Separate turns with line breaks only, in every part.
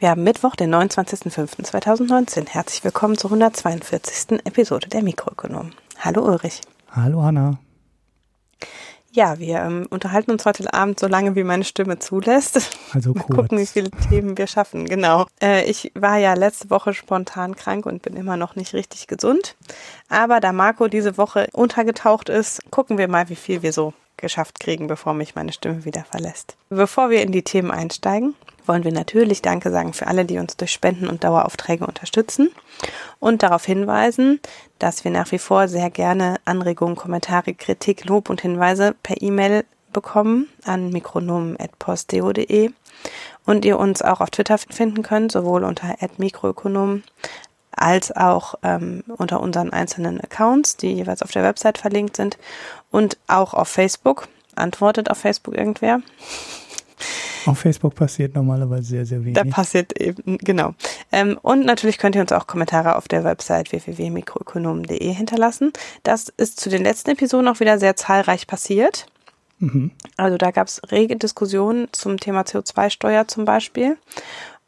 Wir haben Mittwoch, den 29.05.2019. Herzlich willkommen zur 142. Episode der Mikroökonom. Hallo Ulrich.
Hallo Hanna.
Ja, wir ähm, unterhalten uns heute Abend so lange, wie meine Stimme zulässt.
Also
Mal
kurz.
gucken, wie viele Themen wir schaffen. Genau. Äh, ich war ja letzte Woche spontan krank und bin immer noch nicht richtig gesund. Aber da Marco diese Woche untergetaucht ist, gucken wir mal, wie viel wir so geschafft kriegen, bevor mich meine Stimme wieder verlässt. Bevor wir in die Themen einsteigen, wollen wir natürlich Danke sagen für alle, die uns durch Spenden und Daueraufträge unterstützen und darauf hinweisen, dass wir nach wie vor sehr gerne Anregungen, Kommentare, Kritik, Lob und Hinweise per E-Mail bekommen an mikronomen.posteo.de und ihr uns auch auf Twitter finden könnt, sowohl unter @mikroökonom als auch ähm, unter unseren einzelnen Accounts, die jeweils auf der Website verlinkt sind und auch auf Facebook. Antwortet auf Facebook irgendwer?
Auf Facebook passiert normalerweise sehr, sehr wenig.
Da passiert eben, genau. Ähm, und natürlich könnt ihr uns auch Kommentare auf der Website www.mikroökonomen.de hinterlassen. Das ist zu den letzten Episoden auch wieder sehr zahlreich passiert.
Mhm.
Also da gab es rege Diskussionen zum Thema CO2-Steuer zum Beispiel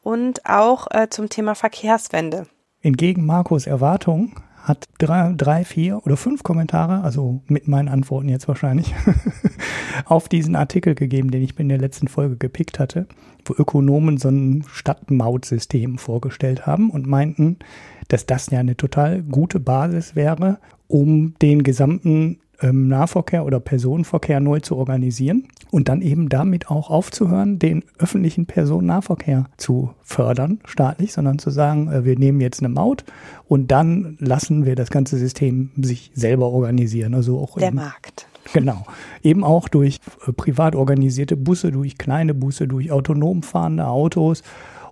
und auch äh, zum Thema Verkehrswende.
Entgegen Marcos Erwartung hat drei, drei, vier oder fünf Kommentare, also mit meinen Antworten jetzt wahrscheinlich, auf diesen Artikel gegeben, den ich in der letzten Folge gepickt hatte, wo Ökonomen so ein Stadtmautsystem vorgestellt haben und meinten, dass das ja eine total gute Basis wäre, um den gesamten ähm, Nahverkehr oder Personenverkehr neu zu organisieren und dann eben damit auch aufzuhören, den öffentlichen Personennahverkehr zu fördern, staatlich, sondern zu sagen, äh, wir nehmen jetzt eine Maut und dann lassen wir das ganze System sich selber organisieren. Also auch
Der Markt.
Genau. Eben auch durch äh, privat organisierte Busse, durch kleine Busse, durch autonom fahrende Autos.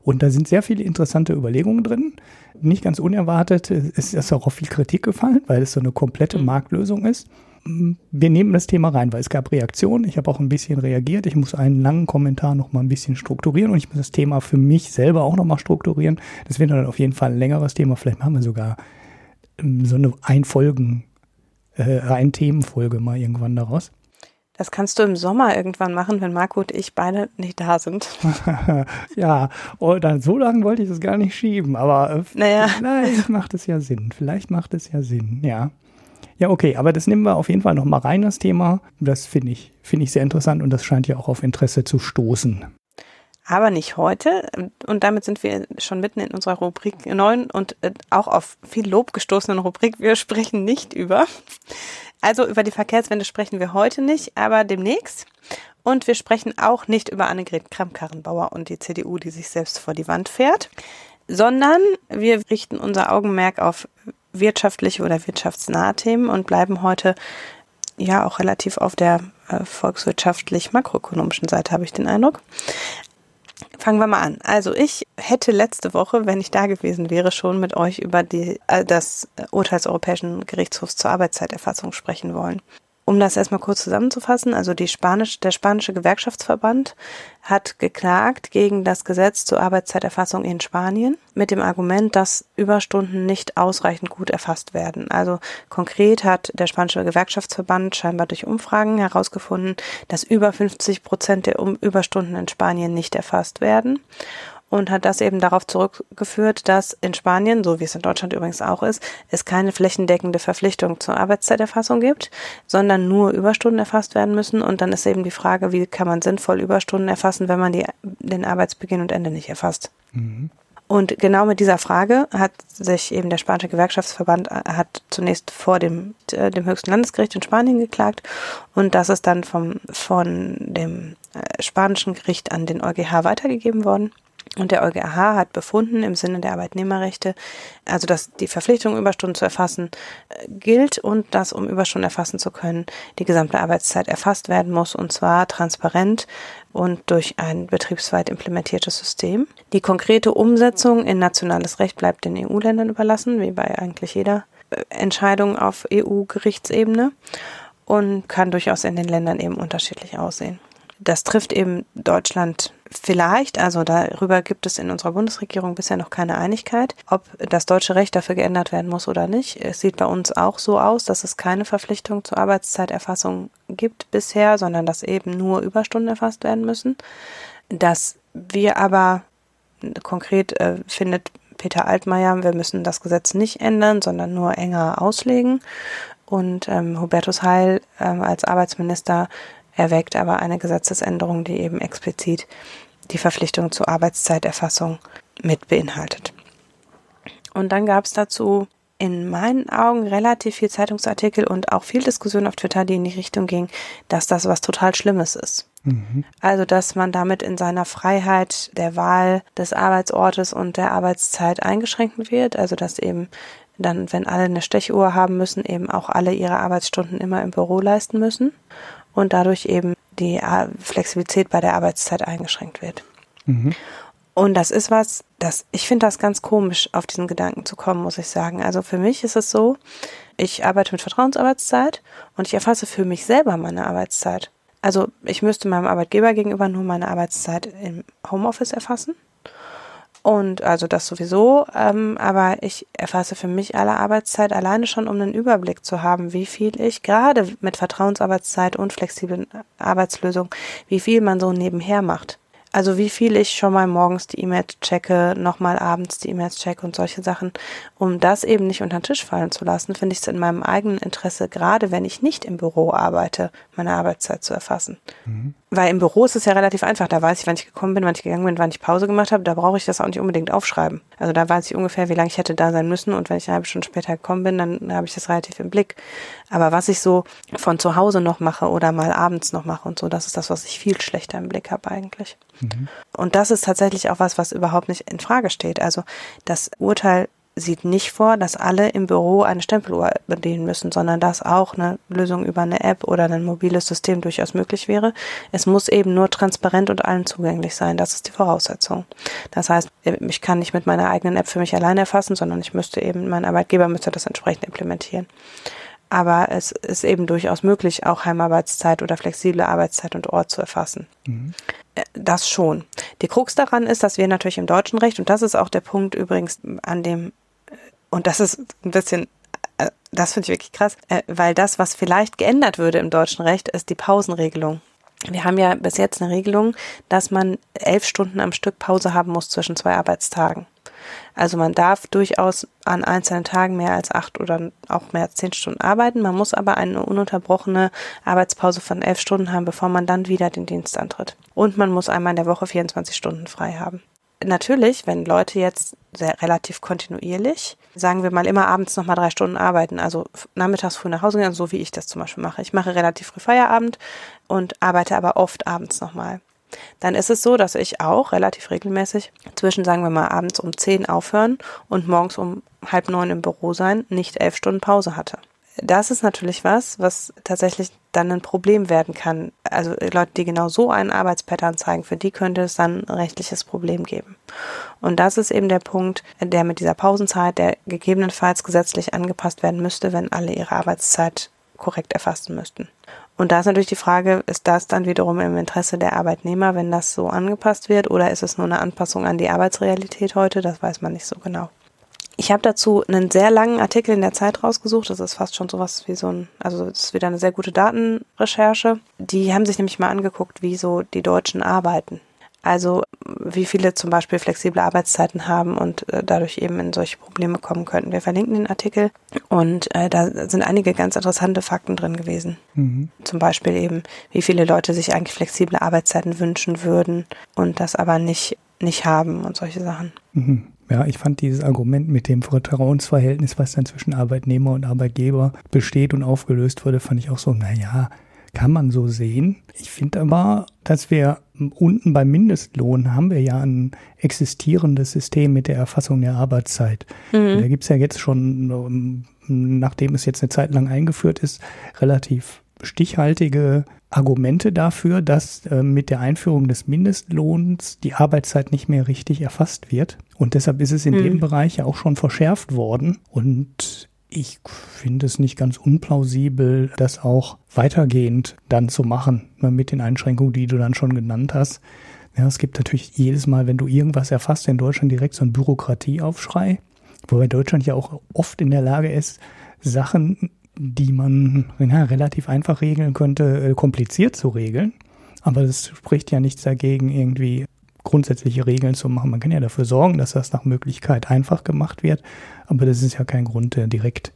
Und da sind sehr viele interessante Überlegungen drin. Nicht ganz unerwartet ist ist auch auf viel Kritik gefallen, weil es so eine komplette Marktlösung ist. Wir nehmen das Thema rein, weil es gab Reaktionen. Ich habe auch ein bisschen reagiert. Ich muss einen langen Kommentar noch mal ein bisschen strukturieren und ich muss das Thema für mich selber auch noch mal strukturieren. Das wird dann auf jeden Fall ein längeres Thema. Vielleicht machen wir sogar ähm, so eine Einfolgen, äh, ein Themenfolge mal irgendwann daraus.
Das kannst du im Sommer irgendwann machen, wenn Marco und ich beide nicht da sind.
ja, oder so lange wollte ich das gar nicht schieben, aber äh,
Naja.
vielleicht macht es ja Sinn. Vielleicht macht es ja Sinn, ja. Ja, okay, aber das nehmen wir auf jeden Fall noch mal rein, das Thema. Das finde ich, finde ich sehr interessant und das scheint ja auch auf Interesse zu stoßen.
Aber nicht heute. Und damit sind wir schon mitten in unserer Rubrik 9 und äh, auch auf viel Lob gestoßenen Rubrik. Wir sprechen nicht über. Also über die Verkehrswende sprechen wir heute nicht, aber demnächst. Und wir sprechen auch nicht über Annegret Kramp-Karrenbauer und die CDU, die sich selbst vor die Wand fährt, sondern wir richten unser Augenmerk auf wirtschaftliche oder wirtschaftsnahe Themen und bleiben heute ja auch relativ auf der äh, volkswirtschaftlich-makroökonomischen Seite, habe ich den Eindruck. Fangen wir mal an. Also ich hätte letzte Woche, wenn ich da gewesen wäre, schon mit euch über die, äh, das Urteil des Europäischen Gerichtshofs zur Arbeitszeiterfassung sprechen wollen. Um das erstmal kurz zusammenzufassen, also die Spanisch, der spanische Gewerkschaftsverband hat geklagt gegen das Gesetz zur Arbeitszeiterfassung in Spanien mit dem Argument, dass Überstunden nicht ausreichend gut erfasst werden. Also konkret hat der spanische Gewerkschaftsverband scheinbar durch Umfragen herausgefunden, dass über 50 Prozent der Überstunden in Spanien nicht erfasst werden und hat das eben darauf zurückgeführt, dass in Spanien, so wie es in Deutschland übrigens auch ist, es keine flächendeckende Verpflichtung zur Arbeitszeiterfassung gibt, sondern nur Überstunden erfasst werden müssen. Und dann ist eben die Frage, wie kann man sinnvoll Überstunden erfassen, wenn man die, den Arbeitsbeginn und Ende nicht erfasst. Und genau mit dieser Frage hat sich eben der spanische Gewerkschaftsverband äh, hat zunächst vor dem, äh, dem höchsten Landesgericht in Spanien geklagt und das ist dann vom, von dem äh, spanischen Gericht an den EuGH weitergegeben worden. Und der EuGH hat befunden im Sinne der Arbeitnehmerrechte, also dass die Verpflichtung, Überstunden zu erfassen, äh, gilt und dass, um Überstunden erfassen zu können, die gesamte Arbeitszeit erfasst werden muss und zwar transparent und durch ein betriebsweit implementiertes System. Die konkrete Umsetzung in nationales Recht bleibt den EU-Ländern überlassen, wie bei eigentlich jeder äh, Entscheidung auf EU-Gerichtsebene und kann durchaus in den Ländern eben unterschiedlich aussehen. Das trifft eben Deutschland vielleicht, also darüber gibt es in unserer Bundesregierung bisher noch keine Einigkeit, ob das deutsche Recht dafür geändert werden muss oder nicht. Es sieht bei uns auch so aus, dass es keine Verpflichtung zur Arbeitszeiterfassung gibt bisher, sondern dass eben nur Überstunden erfasst werden müssen. Dass wir aber konkret äh, findet Peter Altmaier, wir müssen das Gesetz nicht ändern, sondern nur enger auslegen. Und ähm, Hubertus Heil ähm, als Arbeitsminister erwägt aber eine Gesetzesänderung, die eben explizit die Verpflichtung zur Arbeitszeiterfassung mit beinhaltet. Und dann gab es dazu in meinen Augen relativ viel Zeitungsartikel und auch viel Diskussion auf Twitter, die in die Richtung ging, dass das was total Schlimmes ist. Mhm. Also, dass man damit in seiner Freiheit der Wahl des Arbeitsortes und der Arbeitszeit eingeschränkt wird. Also, dass eben dann, wenn alle eine Stechuhr haben müssen, eben auch alle ihre Arbeitsstunden immer im Büro leisten müssen und dadurch eben die Flexibilität bei der Arbeitszeit eingeschränkt wird. Mhm. Und das ist was, das, ich finde das ganz komisch, auf diesen Gedanken zu kommen, muss ich sagen. Also für mich ist es so, ich arbeite mit Vertrauensarbeitszeit und ich erfasse für mich selber meine Arbeitszeit. Also ich müsste meinem Arbeitgeber gegenüber nur meine Arbeitszeit im Homeoffice erfassen. Und also das sowieso, ähm, aber ich erfasse für mich alle Arbeitszeit alleine schon, um einen Überblick zu haben, wie viel ich gerade mit Vertrauensarbeitszeit und flexiblen Arbeitslösungen, wie viel man so nebenher macht. Also wie viel ich schon mal morgens die E-Mails checke, nochmal abends die E-Mails checke und solche Sachen, um das eben nicht unter den Tisch fallen zu lassen, finde ich es in meinem eigenen Interesse, gerade wenn ich nicht im Büro arbeite, meine Arbeitszeit zu erfassen. Mhm. Weil im Büro ist es ja relativ einfach, da weiß ich, wann ich gekommen bin, wann ich gegangen bin, wann ich Pause gemacht habe, da brauche ich das auch nicht unbedingt aufschreiben. Also da weiß ich ungefähr, wie lange ich hätte da sein müssen und wenn ich eine halbe Stunde später gekommen bin, dann habe ich das relativ im Blick. Aber was ich so von zu Hause noch mache oder mal abends noch mache und so, das ist das, was ich viel schlechter im Blick habe eigentlich. Mhm. Und das ist tatsächlich auch was, was überhaupt nicht in Frage steht. Also das Urteil sieht nicht vor, dass alle im Büro eine Stempeluhr bedienen müssen, sondern dass auch eine Lösung über eine App oder ein mobiles System durchaus möglich wäre. Es muss eben nur transparent und allen zugänglich sein. Das ist die Voraussetzung. Das heißt, ich kann nicht mit meiner eigenen App für mich alleine erfassen, sondern ich müsste eben, mein Arbeitgeber müsste das entsprechend implementieren. Aber es ist eben durchaus möglich, auch Heimarbeitszeit oder flexible Arbeitszeit und Ort zu erfassen. Mhm. Äh, das schon. Die Krux daran ist, dass wir natürlich im deutschen Recht, und das ist auch der Punkt übrigens, an dem, und das ist ein bisschen, äh, das finde ich wirklich krass, weil das, was vielleicht geändert würde im deutschen Recht, ist die Pausenregelung. Wir haben ja bis jetzt eine Regelung, dass man elf Stunden am Stück Pause haben muss zwischen zwei Arbeitstagen. Also man darf durchaus an einzelnen Tagen mehr als acht oder auch mehr als zehn Stunden arbeiten. Man muss aber eine ununterbrochene Arbeitspause von elf Stunden haben, bevor man dann wieder den Dienst antritt. Und man muss einmal in der Woche 24 Stunden frei haben. Natürlich, wenn Leute jetzt sehr relativ kontinuierlich, sagen wir mal immer abends nochmal drei Stunden arbeiten, also nachmittags früh nach Hause gehen, so wie ich das zum Beispiel mache. Ich mache relativ früh Feierabend und arbeite aber oft abends nochmal dann ist es so, dass ich auch relativ regelmäßig zwischen, sagen wir mal, abends um zehn aufhören und morgens um halb neun im Büro sein, nicht elf Stunden Pause hatte. Das ist natürlich was, was tatsächlich dann ein Problem werden kann. Also Leute, die genau so einen Arbeitspattern zeigen, für die könnte es dann ein rechtliches Problem geben. Und das ist eben der Punkt, der mit dieser Pausenzeit, der gegebenenfalls gesetzlich angepasst werden müsste, wenn alle ihre Arbeitszeit korrekt erfassen müssten. Und da ist natürlich die Frage, ist das dann wiederum im Interesse der Arbeitnehmer, wenn das so angepasst wird, oder ist es nur eine Anpassung an die Arbeitsrealität heute? Das weiß man nicht so genau. Ich habe dazu einen sehr langen Artikel in der Zeit rausgesucht. Das ist fast schon sowas wie so ein, also es ist wieder eine sehr gute Datenrecherche. Die haben sich nämlich mal angeguckt, wie so die Deutschen arbeiten. Also wie viele zum Beispiel flexible Arbeitszeiten haben und äh, dadurch eben in solche Probleme kommen könnten. Wir verlinken den Artikel und äh, da sind einige ganz interessante Fakten drin gewesen. Mhm. Zum Beispiel eben, wie viele Leute sich eigentlich flexible Arbeitszeiten wünschen würden und das aber nicht, nicht haben und solche Sachen.
Mhm. Ja, ich fand dieses Argument mit dem Vertrauensverhältnis, was dann zwischen Arbeitnehmer und Arbeitgeber besteht und aufgelöst wurde, fand ich auch so, naja, kann man so sehen. Ich finde aber, dass wir unten beim Mindestlohn haben wir ja ein existierendes System mit der Erfassung der Arbeitszeit. Mhm. Da gibt's ja jetzt schon, ähm, nachdem es jetzt eine Zeit lang eingeführt ist, relativ stichhaltige Argumente dafür, dass äh, mit der Einführung des Mindestlohns die Arbeitszeit nicht mehr richtig erfasst wird. Und deshalb ist es in mhm. dem Bereich ja auch schon verschärft worden. Und ich finde es nicht ganz unplausibel, das auch weitergehend dann zu machen, ne, mit den Einschränkungen, die du dann schon genannt hast. Ja, es gibt natürlich jedes Mal, wenn du irgendwas erfasst, in Deutschland direkt so ein Bürokratieaufschrei, wobei Deutschland ja auch oft in der Lage ist, Sachen, die man ja, relativ einfach regeln könnte, äh, kompliziert zu regeln. Aber es spricht ja nichts dagegen, irgendwie grundsätzliche Regeln zu machen. Man kann ja dafür sorgen, dass das nach Möglichkeit einfach gemacht wird, aber das ist ja kein Grund, äh, direkt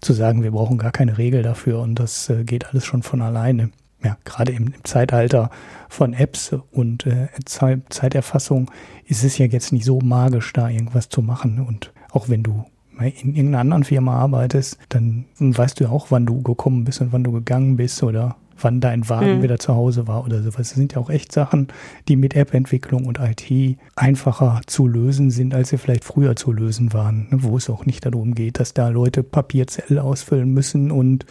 zu sagen, wir brauchen gar keine Regel dafür und das äh, geht alles schon von alleine. Ja, gerade im, im Zeitalter von Apps und äh, Zeiterfassung ist es ja jetzt nicht so magisch, da irgendwas zu machen. Und auch wenn du in irgendeiner anderen Firma arbeitest, dann weißt du ja auch, wann du gekommen bist und wann du gegangen bist oder wann dein Wagen mhm. wieder zu Hause war oder sowas. Das sind ja auch echt Sachen, die mit App-Entwicklung und IT einfacher zu lösen sind, als sie vielleicht früher zu lösen waren, ne, wo es auch nicht darum geht, dass da Leute Papierzettel ausfüllen müssen und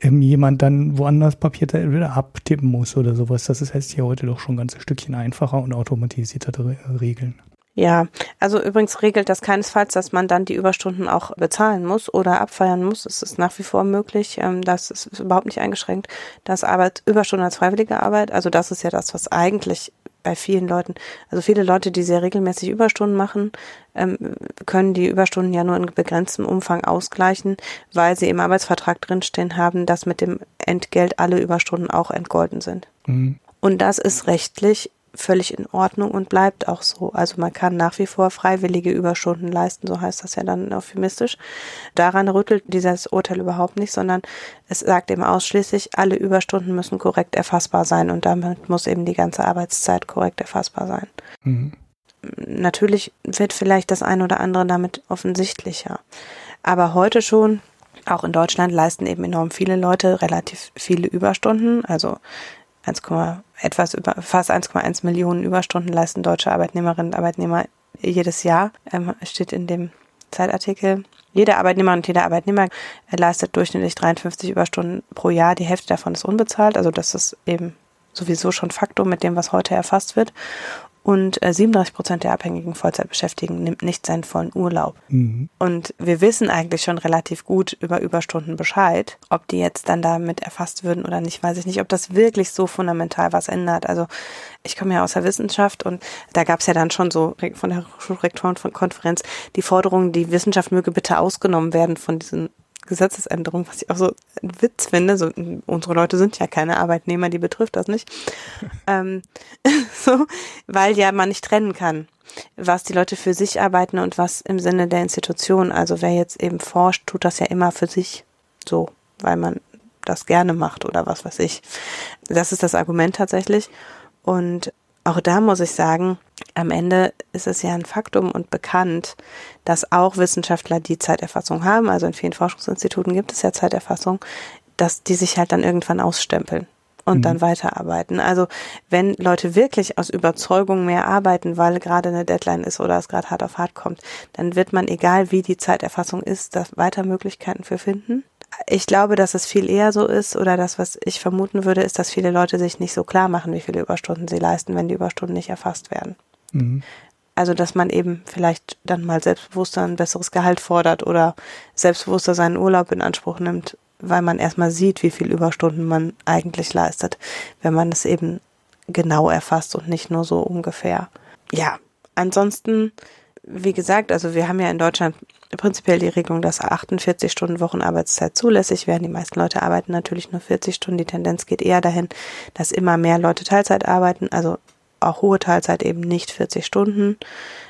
ähm, jemand dann woanders Papierzettel wieder abtippen muss oder sowas. Das ist heißt ja heute doch schon ein ganzes Stückchen einfacher und automatisierter regeln.
Ja, also übrigens regelt das keinesfalls, dass man dann die Überstunden auch bezahlen muss oder abfeiern muss. Es ist nach wie vor möglich. Ähm, das ist überhaupt nicht eingeschränkt. Das Arbeit Überstunden als freiwillige Arbeit, also das ist ja das, was eigentlich bei vielen Leuten, also viele Leute, die sehr regelmäßig Überstunden machen, ähm, können die Überstunden ja nur in begrenztem Umfang ausgleichen, weil sie im Arbeitsvertrag drinstehen haben, dass mit dem Entgelt alle Überstunden auch entgolten sind. Mhm. Und das ist rechtlich völlig in Ordnung und bleibt auch so. Also man kann nach wie vor freiwillige Überstunden leisten, so heißt das ja dann euphemistisch. Daran rüttelt dieses Urteil überhaupt nicht, sondern es sagt eben ausschließlich, alle Überstunden müssen korrekt erfassbar sein und damit muss eben die ganze Arbeitszeit korrekt erfassbar sein. Mhm. Natürlich wird vielleicht das eine oder andere damit offensichtlicher. Aber heute schon, auch in Deutschland, leisten eben enorm viele Leute relativ viele Überstunden. Also 1, etwas über fast 1,1 Millionen Überstunden leisten deutsche Arbeitnehmerinnen und Arbeitnehmer jedes Jahr, ähm, steht in dem Zeitartikel. Jeder Arbeitnehmer und jeder Arbeitnehmer leistet durchschnittlich 53 Überstunden pro Jahr. Die Hälfte davon ist unbezahlt, also das ist eben sowieso schon Faktum mit dem, was heute erfasst wird. Und äh, 37 Prozent der abhängigen Vollzeitbeschäftigten nimmt nicht seinen vollen Urlaub. Mhm. Und wir wissen eigentlich schon relativ gut über Überstunden Bescheid. Ob die jetzt dann damit erfasst würden oder nicht, weiß ich nicht. Ob das wirklich so fundamental was ändert. Also ich komme ja aus der Wissenschaft und da gab es ja dann schon so von der Schulrektorenkonferenz die Forderung, die Wissenschaft möge bitte ausgenommen werden von diesen Gesetzesänderung, was ich auch so ein Witz finde. So, unsere Leute sind ja keine Arbeitnehmer, die betrifft das nicht. ähm, so, weil ja man nicht trennen kann, was die Leute für sich arbeiten und was im Sinne der Institution. Also wer jetzt eben forscht, tut das ja immer für sich so, weil man das gerne macht oder was weiß ich. Das ist das Argument tatsächlich. Und auch da muss ich sagen, am Ende ist es ja ein Faktum und bekannt, dass auch Wissenschaftler, die Zeiterfassung haben, also in vielen Forschungsinstituten gibt es ja Zeiterfassung, dass die sich halt dann irgendwann ausstempeln und mhm. dann weiterarbeiten. Also wenn Leute wirklich aus Überzeugung mehr arbeiten, weil gerade eine Deadline ist oder es gerade hart auf hart kommt, dann wird man, egal wie die Zeiterfassung ist, da weiter Möglichkeiten für finden ich glaube, dass es viel eher so ist oder das, was ich vermuten würde, ist, dass viele Leute sich nicht so klar machen, wie viele Überstunden sie leisten, wenn die Überstunden nicht erfasst werden. Mhm. Also, dass man eben vielleicht dann mal selbstbewusster ein besseres Gehalt fordert oder selbstbewusster seinen Urlaub in Anspruch nimmt, weil man erstmal sieht, wie viel Überstunden man eigentlich leistet, wenn man es eben genau erfasst und nicht nur so ungefähr. Ja, ansonsten, wie gesagt, also wir haben ja in Deutschland prinzipiell die Regelung, dass 48 Stunden Wochenarbeitszeit zulässig werden. Die meisten Leute arbeiten natürlich nur 40 Stunden. Die Tendenz geht eher dahin, dass immer mehr Leute Teilzeit arbeiten, also auch hohe Teilzeit eben nicht 40 Stunden,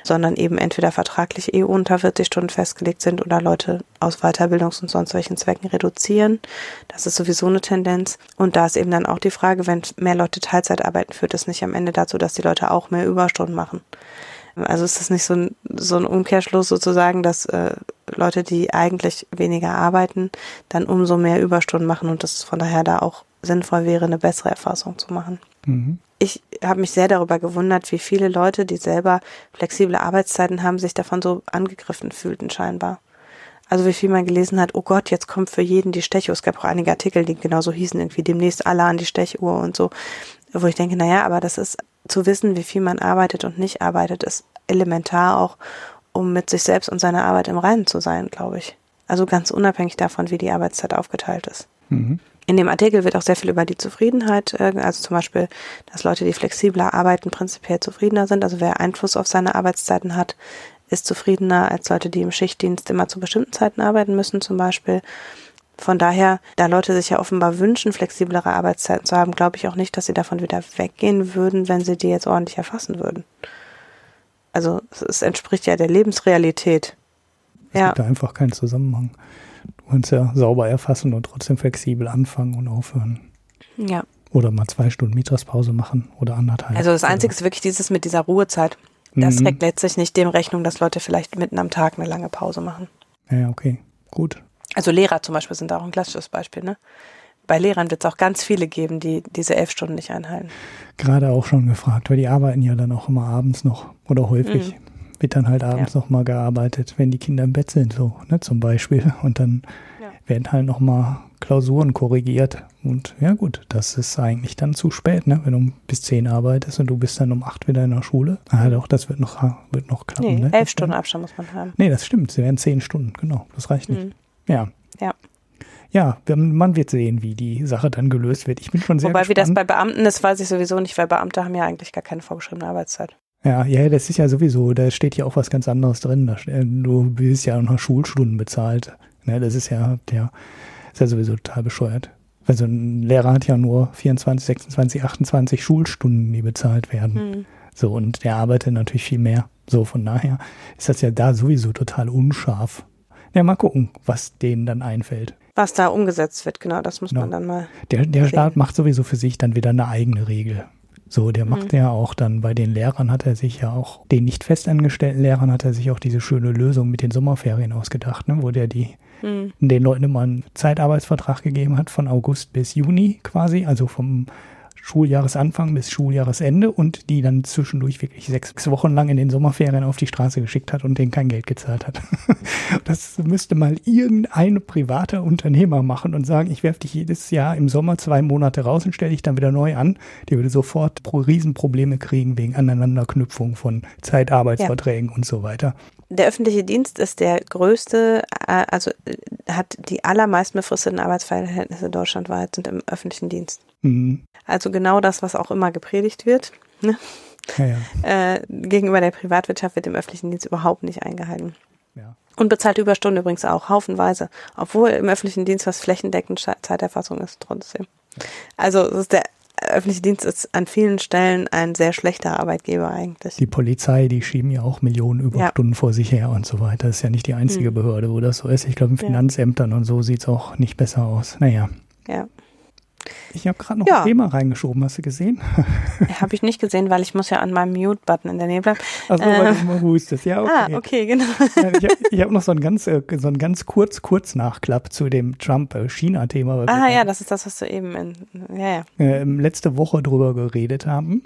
sondern eben entweder vertraglich eh unter 40 Stunden festgelegt sind oder Leute aus Weiterbildungs- und sonst welchen Zwecken reduzieren. Das ist sowieso eine Tendenz. Und da ist eben dann auch die Frage, wenn mehr Leute Teilzeit arbeiten, führt das nicht am Ende dazu, dass die Leute auch mehr Überstunden machen. Also ist das nicht so ein, so ein Umkehrschluss sozusagen, dass äh, Leute, die eigentlich weniger arbeiten, dann umso mehr Überstunden machen und das von daher da auch sinnvoll wäre, eine bessere Erfassung zu machen. Mhm. Ich habe mich sehr darüber gewundert, wie viele Leute, die selber flexible Arbeitszeiten haben, sich davon so angegriffen fühlten scheinbar. Also wie viel man gelesen hat, oh Gott, jetzt kommt für jeden die Stechuhr. Es gab auch einige Artikel, die genauso hießen, irgendwie demnächst alle an die Stechuhr und so. Wo ich denke, naja, aber das ist zu wissen, wie viel man arbeitet und nicht arbeitet, ist elementar auch, um mit sich selbst und seiner Arbeit im Reinen zu sein, glaube ich. Also ganz unabhängig davon, wie die Arbeitszeit aufgeteilt ist. Mhm. In dem Artikel wird auch sehr viel über die Zufriedenheit, äh, also zum Beispiel, dass Leute, die flexibler arbeiten, prinzipiell zufriedener sind. Also wer Einfluss auf seine Arbeitszeiten hat, ist zufriedener als Leute, die im Schichtdienst immer zu bestimmten Zeiten arbeiten müssen, zum Beispiel Von daher, da Leute sich ja offenbar wünschen, flexiblere Arbeitszeiten zu haben, glaube ich auch nicht, dass sie davon wieder weggehen würden, wenn sie die jetzt ordentlich erfassen würden. Also es entspricht ja der Lebensrealität.
Es
ja.
gibt da einfach keinen Zusammenhang. Du kannst ja sauber erfassen und trotzdem flexibel anfangen und aufhören.
Ja.
Oder mal zwei Stunden Mittagspause machen oder anderthalb.
Also das Einzige ist wirklich dieses mit dieser Ruhezeit. Das
Mhm.
trägt letztlich nicht dem Rechnung, dass Leute vielleicht mitten am Tag eine lange Pause machen.
Ja, okay. Gut.
Also Lehrer zum Beispiel sind da auch ein klassisches Beispiel. Ne? Bei Lehrern wird es auch ganz viele geben, die diese elf Stunden nicht einhalten.
Gerade auch schon gefragt, weil die arbeiten ja dann auch immer abends noch oder häufig. Wird dann halt abends
Ja.
noch mal gearbeitet, wenn die Kinder im Bett sind, so, ne, zum Beispiel. Und dann
Ja.
werden halt noch mal Klausuren korrigiert. Und ja gut, das ist eigentlich dann zu spät, ne? Wenn du bis zehn arbeitest und du bist dann um acht wieder in der Schule. Ah, doch, das wird noch, wird noch klappen,
Nee,
ne?
elf Stunden Abstand muss man haben.
Nee, das stimmt. Sie werden zehn Stunden, genau. Das reicht nicht.
Mhm.
Ja.
Ja.
Ja, man wird sehen, wie die Sache dann gelöst wird. Ich bin schon sehr
Wobei, wie das
gespannt.
bei Beamten ist, weiß ich sowieso nicht, weil Beamte haben ja eigentlich gar keine vorgeschriebene Arbeitszeit.
Ja, ja, das ist ja sowieso, da steht ja auch was ganz anderes drin. Da, du bist ja noch Schulstunden bezahlt. Ne, das ist ja, der ist ja sowieso total bescheuert. Also ein Lehrer hat ja nur 24, 26, 28 Schulstunden, die bezahlt werden.
Mhm.
So, und der arbeitet natürlich viel mehr. So, von daher ist das ja da sowieso total unscharf. Ja, mal gucken, was denen dann einfällt.
Was da umgesetzt wird, genau, das muss
Genau.
man dann mal.
Der, der. Staat macht sowieso für sich dann wieder eine eigene Regel. So, der macht
Mhm.
ja auch dann bei den Lehrern hat er sich ja auch, den nicht festangestellten Lehrern hat er sich auch diese schöne Lösung mit den Sommerferien ausgedacht, ne, wo der die
Mhm.
den Leuten immer einen Zeitarbeitsvertrag gegeben hat von August bis Juni quasi, also vom Schuljahresanfang bis Schuljahresende und die dann zwischendurch wirklich sechs Wochen lang in den Sommerferien auf die Straße geschickt hat und denen kein Geld gezahlt hat. Das müsste mal irgendein privater Unternehmer machen und sagen, ich werfe dich jedes Jahr im Sommer zwei Monate raus und stelle dich dann wieder neu an. Die würde sofort pro Riesenprobleme kriegen wegen Aneinanderknüpfung von Zeitarbeitsverträgen und so weiter.
Der öffentliche Dienst ist der größte, äh, also äh, hat die allermeisten befristeten Arbeitsverhältnisse deutschlandweit sind im öffentlichen Dienst.
Mhm.
Also genau das, was auch immer gepredigt wird. Ne?
Ja, ja.
Äh, gegenüber der Privatwirtschaft wird im öffentlichen Dienst überhaupt nicht eingehalten.
ja.
Und bezahlt Überstunden übrigens auch, haufenweise. Obwohl im öffentlichen Dienst was flächendeckend Zeiterfassung ist, trotzdem. Also es der öffentliche Dienst ist an vielen Stellen ein sehr schlechter Arbeitgeber eigentlich.
Die Polizei, die schieben ja auch Millionen Überstunden vor sich her und so weiter. Das ist ja nicht die einzige
Hm.
Behörde, wo das so ist. Ich glaube, in
Ja.
Finanzämtern und so sieht's auch nicht besser aus. Naja.
Ja.
Ich habe gerade noch
Ja.
ein Thema reingeschoben, hast du gesehen?
Habe ich nicht gesehen, weil ich muss ja an meinem Mute-Button in der Nähe bleiben.
Also, weil du mal hustest. Ja, okay.
Ah, okay, genau.
Ich habe hab noch so ein ganz, äh, so ein ganz kurz, kurz Nachklapp zu dem Trump-China-Thema.
Ah ja, das ist das, was du eben in, ja, ja.
äh, letzte Woche drüber geredet haben.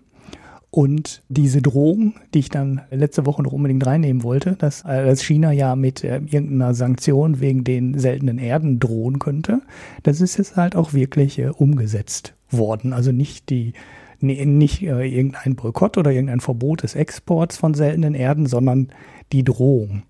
Und diese Drohung, die ich dann letzte Woche noch unbedingt reinnehmen wollte, dass, äh, dass China ja mit äh, irgendeiner Sanktion wegen den seltenen Erden drohen könnte, das ist jetzt halt auch wirklich äh, umgesetzt worden. Also nicht die nee, nicht äh, irgendein Boykott oder irgendein Verbot des Exports von seltenen Erden, sondern die Drohung.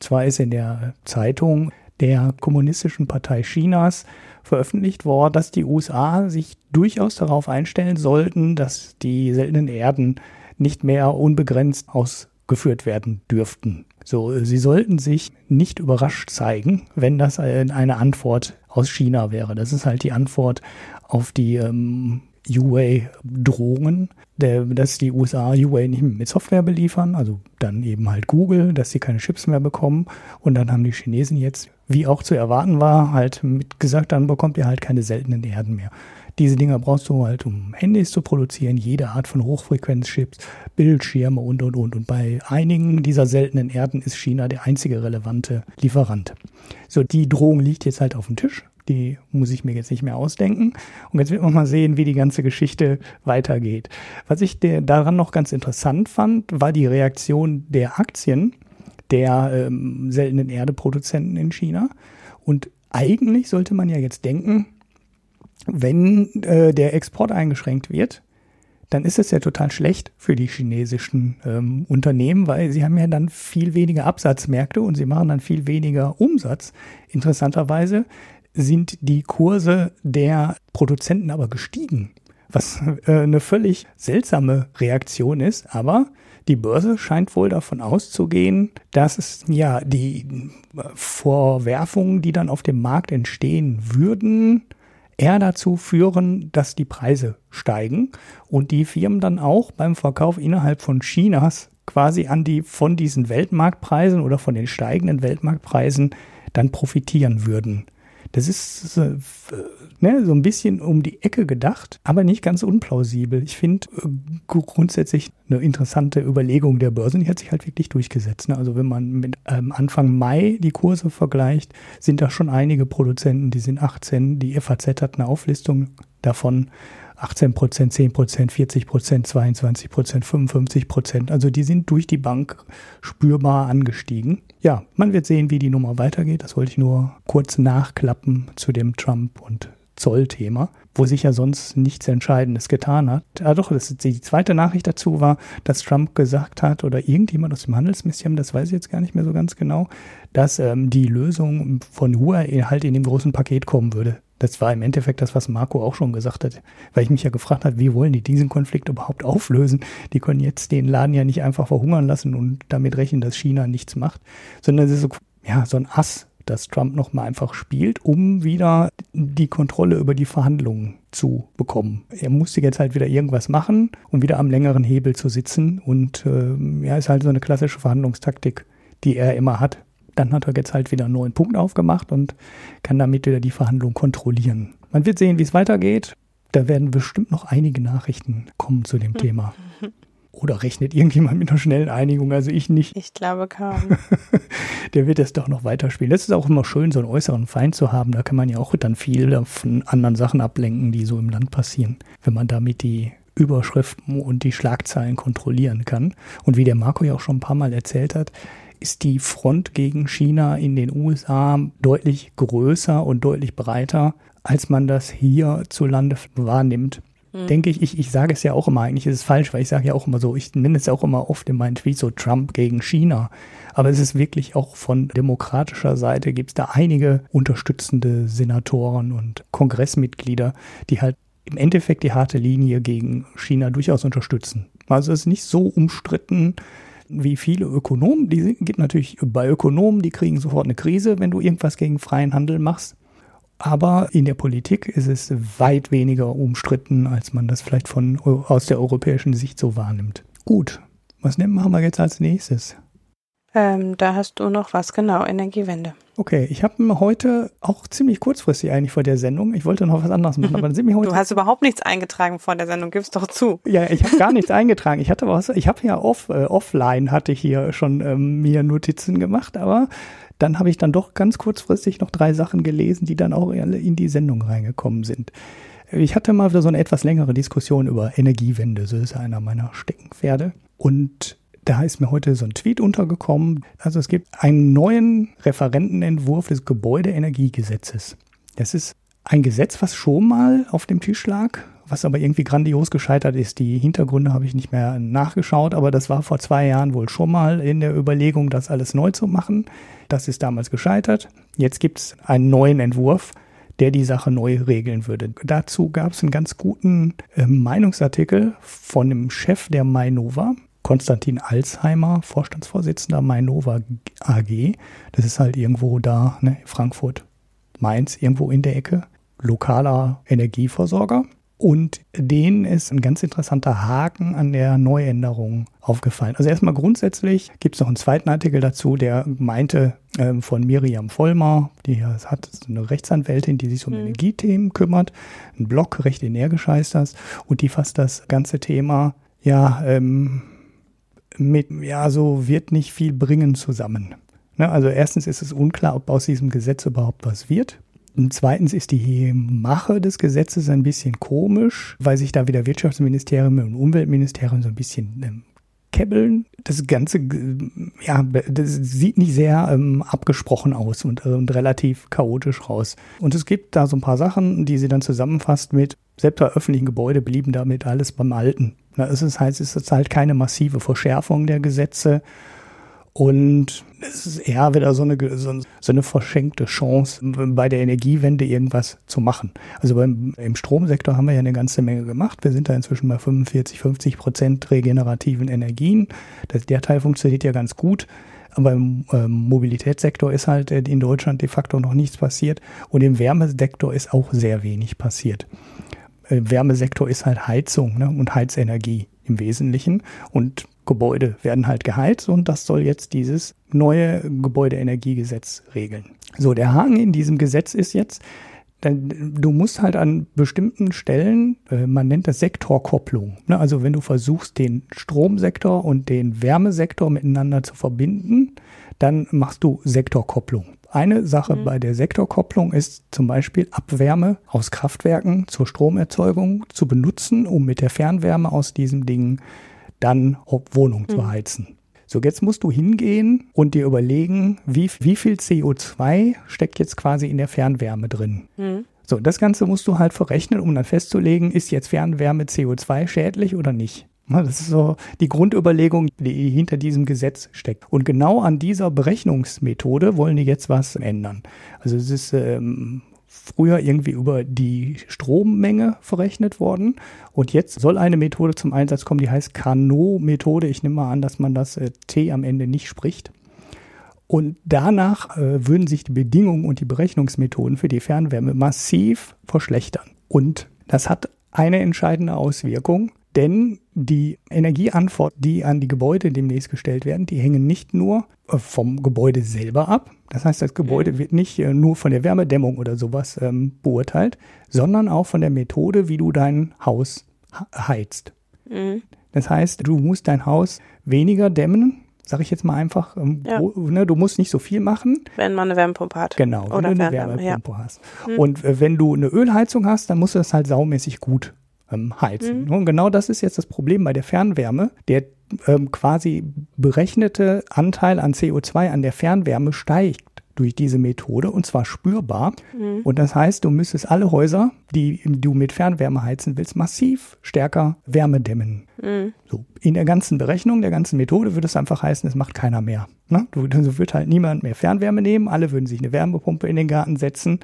Zwar ist in der Zeitung der Kommunistischen Partei Chinas veröffentlicht worden, dass die USA sich durchaus darauf einstellen sollten, dass die seltenen Erden nicht mehr unbegrenzt ausgeführt werden dürften. So, sie sollten sich nicht überrascht zeigen, wenn das eine Antwort aus China wäre. Das ist halt die Antwort auf die ähm, UA-Drohungen, der- dass die USA UA nicht mit Software beliefern, also dann eben halt Google, dass sie keine Chips mehr bekommen. Und dann haben die Chinesen jetzt, wie auch zu erwarten war, halt mit gesagt, dann bekommt ihr halt keine seltenen Erden mehr. Diese Dinger brauchst du halt, um Handys zu produzieren, jede Art von Hochfrequenzchips, Bildschirme und, und, und. Und bei einigen dieser seltenen Erden ist China der einzige relevante Lieferant. So, die Drohung liegt jetzt halt auf dem Tisch. Die muss ich mir jetzt nicht mehr ausdenken. Und jetzt wird man mal sehen, wie die ganze Geschichte weitergeht. Was ich daran noch ganz interessant fand, war die Reaktion der Aktien der ähm, seltenen Erdeproduzenten in China. Und eigentlich sollte man ja jetzt denken, wenn äh, der Export eingeschränkt wird, dann ist es ja total schlecht für die chinesischen ähm, Unternehmen, weil sie haben ja dann viel weniger Absatzmärkte und sie machen dann viel weniger Umsatz. Interessanterweise sind die Kurse der Produzenten aber gestiegen, was äh, eine völlig seltsame Reaktion ist, aber die Börse scheint wohl davon auszugehen, dass es ja die Vorwerfungen, die dann auf dem Markt entstehen würden, eher dazu führen, dass die Preise steigen und die Firmen dann auch beim Verkauf innerhalb von Chinas quasi an die von diesen Weltmarktpreisen oder von den steigenden Weltmarktpreisen dann profitieren würden. Das ist äh, ne, so ein bisschen um die Ecke gedacht, aber nicht ganz unplausibel. Ich finde äh, grundsätzlich eine interessante Überlegung der Börse, die hat sich halt wirklich durchgesetzt. Ne? Also wenn man mit ähm, Anfang Mai die Kurse vergleicht, sind da schon einige Produzenten, die sind 18. Die FAZ hat eine Auflistung davon. 18 Prozent, 10 Prozent, 40 Prozent, 22 Prozent, 55 Prozent. Also die sind durch die Bank spürbar angestiegen. Ja, man wird sehen, wie die Nummer weitergeht. Das wollte ich nur kurz nachklappen zu dem Trump- und Zollthema, wo sich ja sonst nichts Entscheidendes getan hat. Ah doch, die zweite Nachricht dazu war, dass Trump gesagt hat oder irgendjemand aus dem Handelsministerium, das weiß ich jetzt gar nicht mehr so ganz genau, dass ähm, die Lösung von Huawei halt in dem großen Paket kommen würde. Das war im Endeffekt das, was Marco auch schon gesagt hat, weil ich mich ja gefragt habe, wie wollen die diesen Konflikt überhaupt auflösen? Die können jetzt den Laden ja nicht einfach verhungern lassen und damit rechnen, dass China nichts macht, sondern es ist so, ja, so ein Ass, das Trump nochmal einfach spielt, um wieder die Kontrolle über die Verhandlungen zu bekommen. Er musste jetzt halt wieder irgendwas machen, um wieder am längeren Hebel zu sitzen und äh, ja, ist halt so eine klassische Verhandlungstaktik, die er immer hat. Dann hat er jetzt halt wieder einen neuen Punkt aufgemacht und kann damit wieder die Verhandlung kontrollieren. Man wird sehen, wie es weitergeht. Da werden bestimmt noch einige Nachrichten kommen zu dem Thema. Oder rechnet irgendjemand mit einer schnellen Einigung? Also ich nicht.
Ich glaube kaum.
Der wird es doch noch weiterspielen. Das ist auch immer schön, so einen äußeren Feind zu haben. Da kann man ja auch dann viel von anderen Sachen ablenken, die so im Land passieren. Wenn man damit die Überschriften und die Schlagzeilen kontrollieren kann. Und wie der Marco ja auch schon ein paar Mal erzählt hat, ist die Front gegen China in den USA deutlich größer und deutlich breiter, als man das hier zu Lande wahrnimmt. Hm. Denke ich, ich, ich sage es ja auch immer, eigentlich ist es falsch, weil ich sage ja auch immer so, ich nenne es auch immer oft in meinen Tweets so Trump gegen China. Aber es ist wirklich auch von demokratischer Seite gibt es da einige unterstützende Senatoren und Kongressmitglieder, die halt im Endeffekt die harte Linie gegen China durchaus unterstützen. Also es ist nicht so umstritten, wie viele Ökonomen. Die gibt natürlich bei Ökonomen, die kriegen sofort eine Krise, wenn du irgendwas gegen freien Handel machst. Aber in der Politik ist es weit weniger umstritten, als man das vielleicht von, aus der europäischen Sicht so wahrnimmt. Gut, was machen wir jetzt als nächstes?
Ähm, da hast du noch was, genau, Energiewende.
Okay, ich habe heute auch ziemlich kurzfristig eigentlich vor der Sendung. Ich wollte noch was anderes machen, aber dann sind mir heute.
Du hast überhaupt nichts eingetragen vor der Sendung, gib's doch zu.
Ja, ich habe gar nichts eingetragen. Ich hatte was, ich habe ja off, äh, offline hatte ich hier schon ähm, mir Notizen gemacht, aber dann habe ich dann doch ganz kurzfristig noch drei Sachen gelesen, die dann auch in die Sendung reingekommen sind. Ich hatte mal wieder so eine etwas längere Diskussion über Energiewende. So ist einer meiner Steckenpferde. Und da ist mir heute so ein Tweet untergekommen. Also es gibt einen neuen Referentenentwurf des Gebäudeenergiegesetzes. Das ist ein Gesetz, was schon mal auf dem Tisch lag, was aber irgendwie grandios gescheitert ist. Die Hintergründe habe ich nicht mehr nachgeschaut, aber das war vor zwei Jahren wohl schon mal in der Überlegung, das alles neu zu machen. Das ist damals gescheitert. Jetzt gibt es einen neuen Entwurf, der die Sache neu regeln würde. Dazu gab es einen ganz guten äh, Meinungsartikel von dem Chef der Mainova, Konstantin Alzheimer, Vorstandsvorsitzender Mainova AG. Das ist halt irgendwo da, ne, Frankfurt, Mainz, irgendwo in der Ecke. Lokaler Energieversorger. Und denen ist ein ganz interessanter Haken an der Neuänderung aufgefallen. Also erstmal grundsätzlich gibt es noch einen zweiten Artikel dazu, der meinte äh, von Miriam Vollmer, die hat eine Rechtsanwältin, die sich um mhm. Energiethemen kümmert, ein Blog, recht energisch heißt das, und die fasst das ganze Thema ja ähm, mit, ja, so wird nicht viel bringen zusammen. Ne? Also erstens ist es unklar, ob aus diesem Gesetz überhaupt was wird. Und zweitens ist die Mache des Gesetzes ein bisschen komisch, weil sich da wieder Wirtschaftsministerium und Umweltministerium so ein bisschen ähm, kebbeln. Das Ganze, ja, das sieht nicht sehr ähm, abgesprochen aus und, äh, und relativ chaotisch raus. Und es gibt da so ein paar Sachen, die sie dann zusammenfasst mit, selbst bei öffentlichen Gebäude blieben damit alles beim Alten. Es ist, heißt, es ist halt keine massive Verschärfung der Gesetze Und es ist eher wieder so eine, so, eine verschenkte Chance, bei der Energiewende irgendwas zu machen. Also beim, im Stromsektor haben wir ja eine ganze Menge gemacht. Wir sind da inzwischen bei 45, 50 Prozent regenerativen Energien. Das, der Teil funktioniert ja ganz gut. Aber im ähm, Mobilitätssektor ist halt in Deutschland de facto noch nichts passiert. Und im Wärmesektor ist auch sehr wenig passiert. Äh, Wärmesektor ist halt Heizung ne, und Heizenergie im Wesentlichen. Und Gebäude werden halt geheizt und das soll jetzt dieses neue Gebäudeenergiegesetz regeln. So, der Haken in diesem Gesetz ist jetzt, du musst halt an bestimmten Stellen, äh, man nennt das Sektorkopplung. Ne? Also wenn du versuchst, den Stromsektor und den Wärmesektor miteinander zu verbinden, dann machst du Sektorkopplung. Eine Sache mhm. bei der Sektorkopplung ist zum Beispiel Abwärme aus Kraftwerken zur Stromerzeugung zu benutzen, um mit der Fernwärme aus diesem Ding dann Wohnung mhm. zu heizen. So, jetzt musst du hingehen und dir überlegen, wie, wie viel CO2 steckt jetzt quasi in der Fernwärme drin. Mhm. So, das Ganze musst du halt verrechnen, um dann festzulegen, ist jetzt Fernwärme CO2 schädlich oder nicht. Das ist so die Grundüberlegung, die hinter diesem Gesetz steckt. Und genau an dieser Berechnungsmethode wollen die jetzt was ändern. Also es ist ähm, früher irgendwie über die Strommenge verrechnet worden. Und jetzt soll eine Methode zum Einsatz kommen, die heißt Carnot-Methode. Ich nehme mal an, dass man das äh, T am Ende nicht spricht. Und danach äh, würden sich die Bedingungen und die Berechnungsmethoden für die Fernwärme massiv verschlechtern. Und das hat eine entscheidende Auswirkung. Denn die Energieantwort, die an die Gebäude demnächst gestellt werden, die hängen nicht nur äh, vom Gebäude selber ab. Das heißt, das Gebäude mhm. wird nicht äh, nur von der Wärmedämmung oder sowas ähm, beurteilt, sondern auch von der Methode, wie du dein Haus heizt. Mhm. Das heißt, du musst dein Haus weniger dämmen, sag ich jetzt mal einfach. Ähm, ja. wo, ne, du musst nicht so viel machen.
Wenn man eine Wärmepumpe hat.
Genau, wenn du eine Wärmepumpe ja. hast. Mhm. Und äh, wenn du eine Ölheizung hast, dann musst du das halt saumäßig gut ähm, heizen. Mhm. Und genau das ist jetzt das Problem bei der Fernwärme. Der ähm, quasi berechnete Anteil an CO2 an der Fernwärme steigt durch diese Methode und zwar spürbar. Mhm. Und das heißt, du müsstest alle Häuser, die du mit Fernwärme heizen willst, massiv stärker Wärme dämmen. Mhm. So, in der ganzen Berechnung, der ganzen Methode würde es einfach heißen, es macht keiner mehr. Ne? Du, so wird halt niemand mehr Fernwärme nehmen, alle würden sich eine Wärmepumpe in den Garten setzen.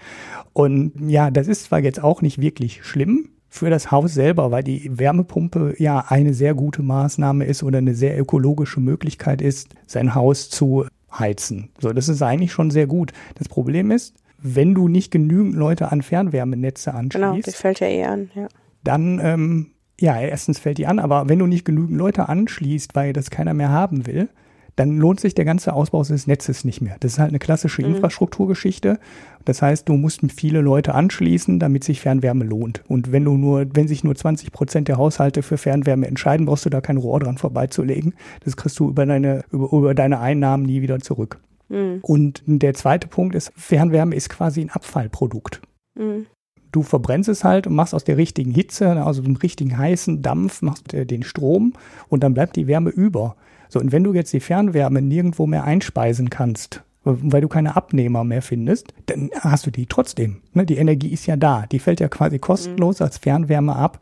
Und ja, das ist zwar jetzt auch nicht wirklich schlimm, für das Haus selber, weil die Wärmepumpe ja eine sehr gute Maßnahme ist oder eine sehr ökologische Möglichkeit ist, sein Haus zu heizen. So, das ist eigentlich schon sehr gut. Das Problem ist, wenn du nicht genügend Leute an Fernwärmenetze anschließt. Genau,
das fällt ja eh an, ja.
Dann, ähm, ja, erstens fällt die an, aber wenn du nicht genügend Leute anschließt, weil das keiner mehr haben will, dann lohnt sich der ganze Ausbau des Netzes nicht mehr. Das ist halt eine klassische mhm. Infrastrukturgeschichte. Das heißt, du musst viele Leute anschließen, damit sich Fernwärme lohnt. Und wenn du nur, wenn sich nur 20 Prozent der Haushalte für Fernwärme entscheiden, brauchst du da kein Rohr dran vorbeizulegen. Das kriegst du über deine, über, über deine Einnahmen nie wieder zurück. Mhm. Und der zweite Punkt ist, Fernwärme ist quasi ein Abfallprodukt. Mhm du verbrennst es halt und machst aus der richtigen Hitze, also dem richtigen heißen Dampf, machst den Strom und dann bleibt die Wärme über. So, und wenn du jetzt die Fernwärme nirgendwo mehr einspeisen kannst, weil du keine Abnehmer mehr findest, dann hast du die trotzdem. Ne? Die Energie ist ja da. Die fällt ja quasi kostenlos als Fernwärme ab.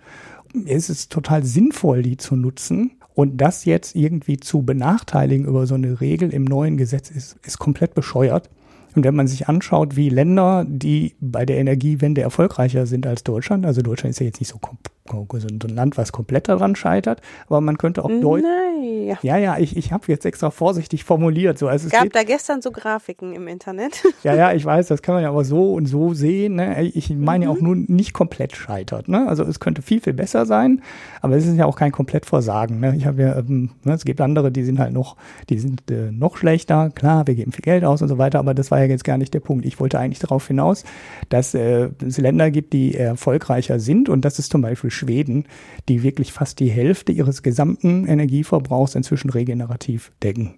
Es ist total sinnvoll, die zu nutzen. Und das jetzt irgendwie zu benachteiligen über so eine Regel im neuen Gesetz ist, ist komplett bescheuert. Und wenn man sich anschaut, wie Länder, die bei der Energiewende erfolgreicher sind als Deutschland, also Deutschland ist ja jetzt nicht so, so ein Land, was komplett daran scheitert, aber man könnte auch Deutschland. Ja, ja, ich, ich habe jetzt extra vorsichtig formuliert. So, also
es gab da gestern so Grafiken im Internet.
Ja, ja, ich weiß, das kann man ja aber so und so sehen. Ne? Ich meine mhm. ja auch nur nicht komplett scheitert. Ne? Also es könnte viel, viel besser sein, aber es ist ja auch kein komplett Versagen. Ne? Ich habe ja, ähm, ne, es gibt andere, die sind halt noch, die sind äh, noch schlechter. Klar, wir geben viel Geld aus und so weiter, aber das war ja jetzt gar nicht der Punkt. Ich wollte eigentlich darauf hinaus, dass äh, es Länder gibt, die erfolgreicher sind und das ist zum Beispiel Schweden, die wirklich fast die Hälfte ihres gesamten Energieverbrauchs inzwischen regenerativ decken.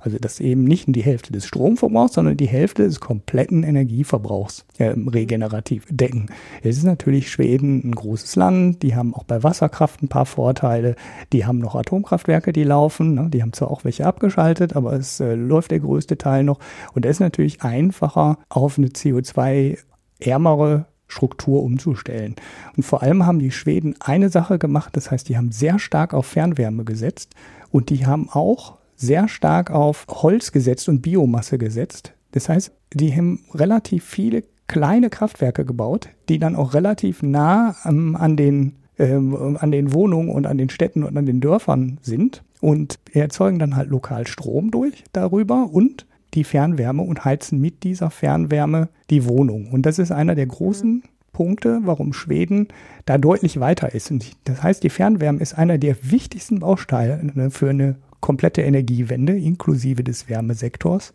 Also das eben nicht die Hälfte des Stromverbrauchs, sondern die Hälfte des kompletten Energieverbrauchs äh, regenerativ decken. Es ist natürlich Schweden ein großes Land, die haben auch bei Wasserkraft ein paar Vorteile, die haben noch Atomkraftwerke, die laufen, ne? die haben zwar auch welche abgeschaltet, aber es äh, läuft der größte Teil noch und es ist natürlich einfacher auf eine CO2 ärmere Struktur umzustellen. Und vor allem haben die Schweden eine Sache gemacht, das heißt, die haben sehr stark auf Fernwärme gesetzt und die haben auch sehr stark auf Holz gesetzt und Biomasse gesetzt. Das heißt, die haben relativ viele kleine Kraftwerke gebaut, die dann auch relativ nah ähm, an den ähm, an den Wohnungen und an den Städten und an den Dörfern sind und erzeugen dann halt lokal Strom durch darüber und die Fernwärme und heizen mit dieser Fernwärme die Wohnung. Und das ist einer der großen Punkte, warum Schweden da deutlich weiter ist. Und das heißt, die Fernwärme ist einer der wichtigsten Bausteine ne, für eine komplette Energiewende, inklusive des Wärmesektors.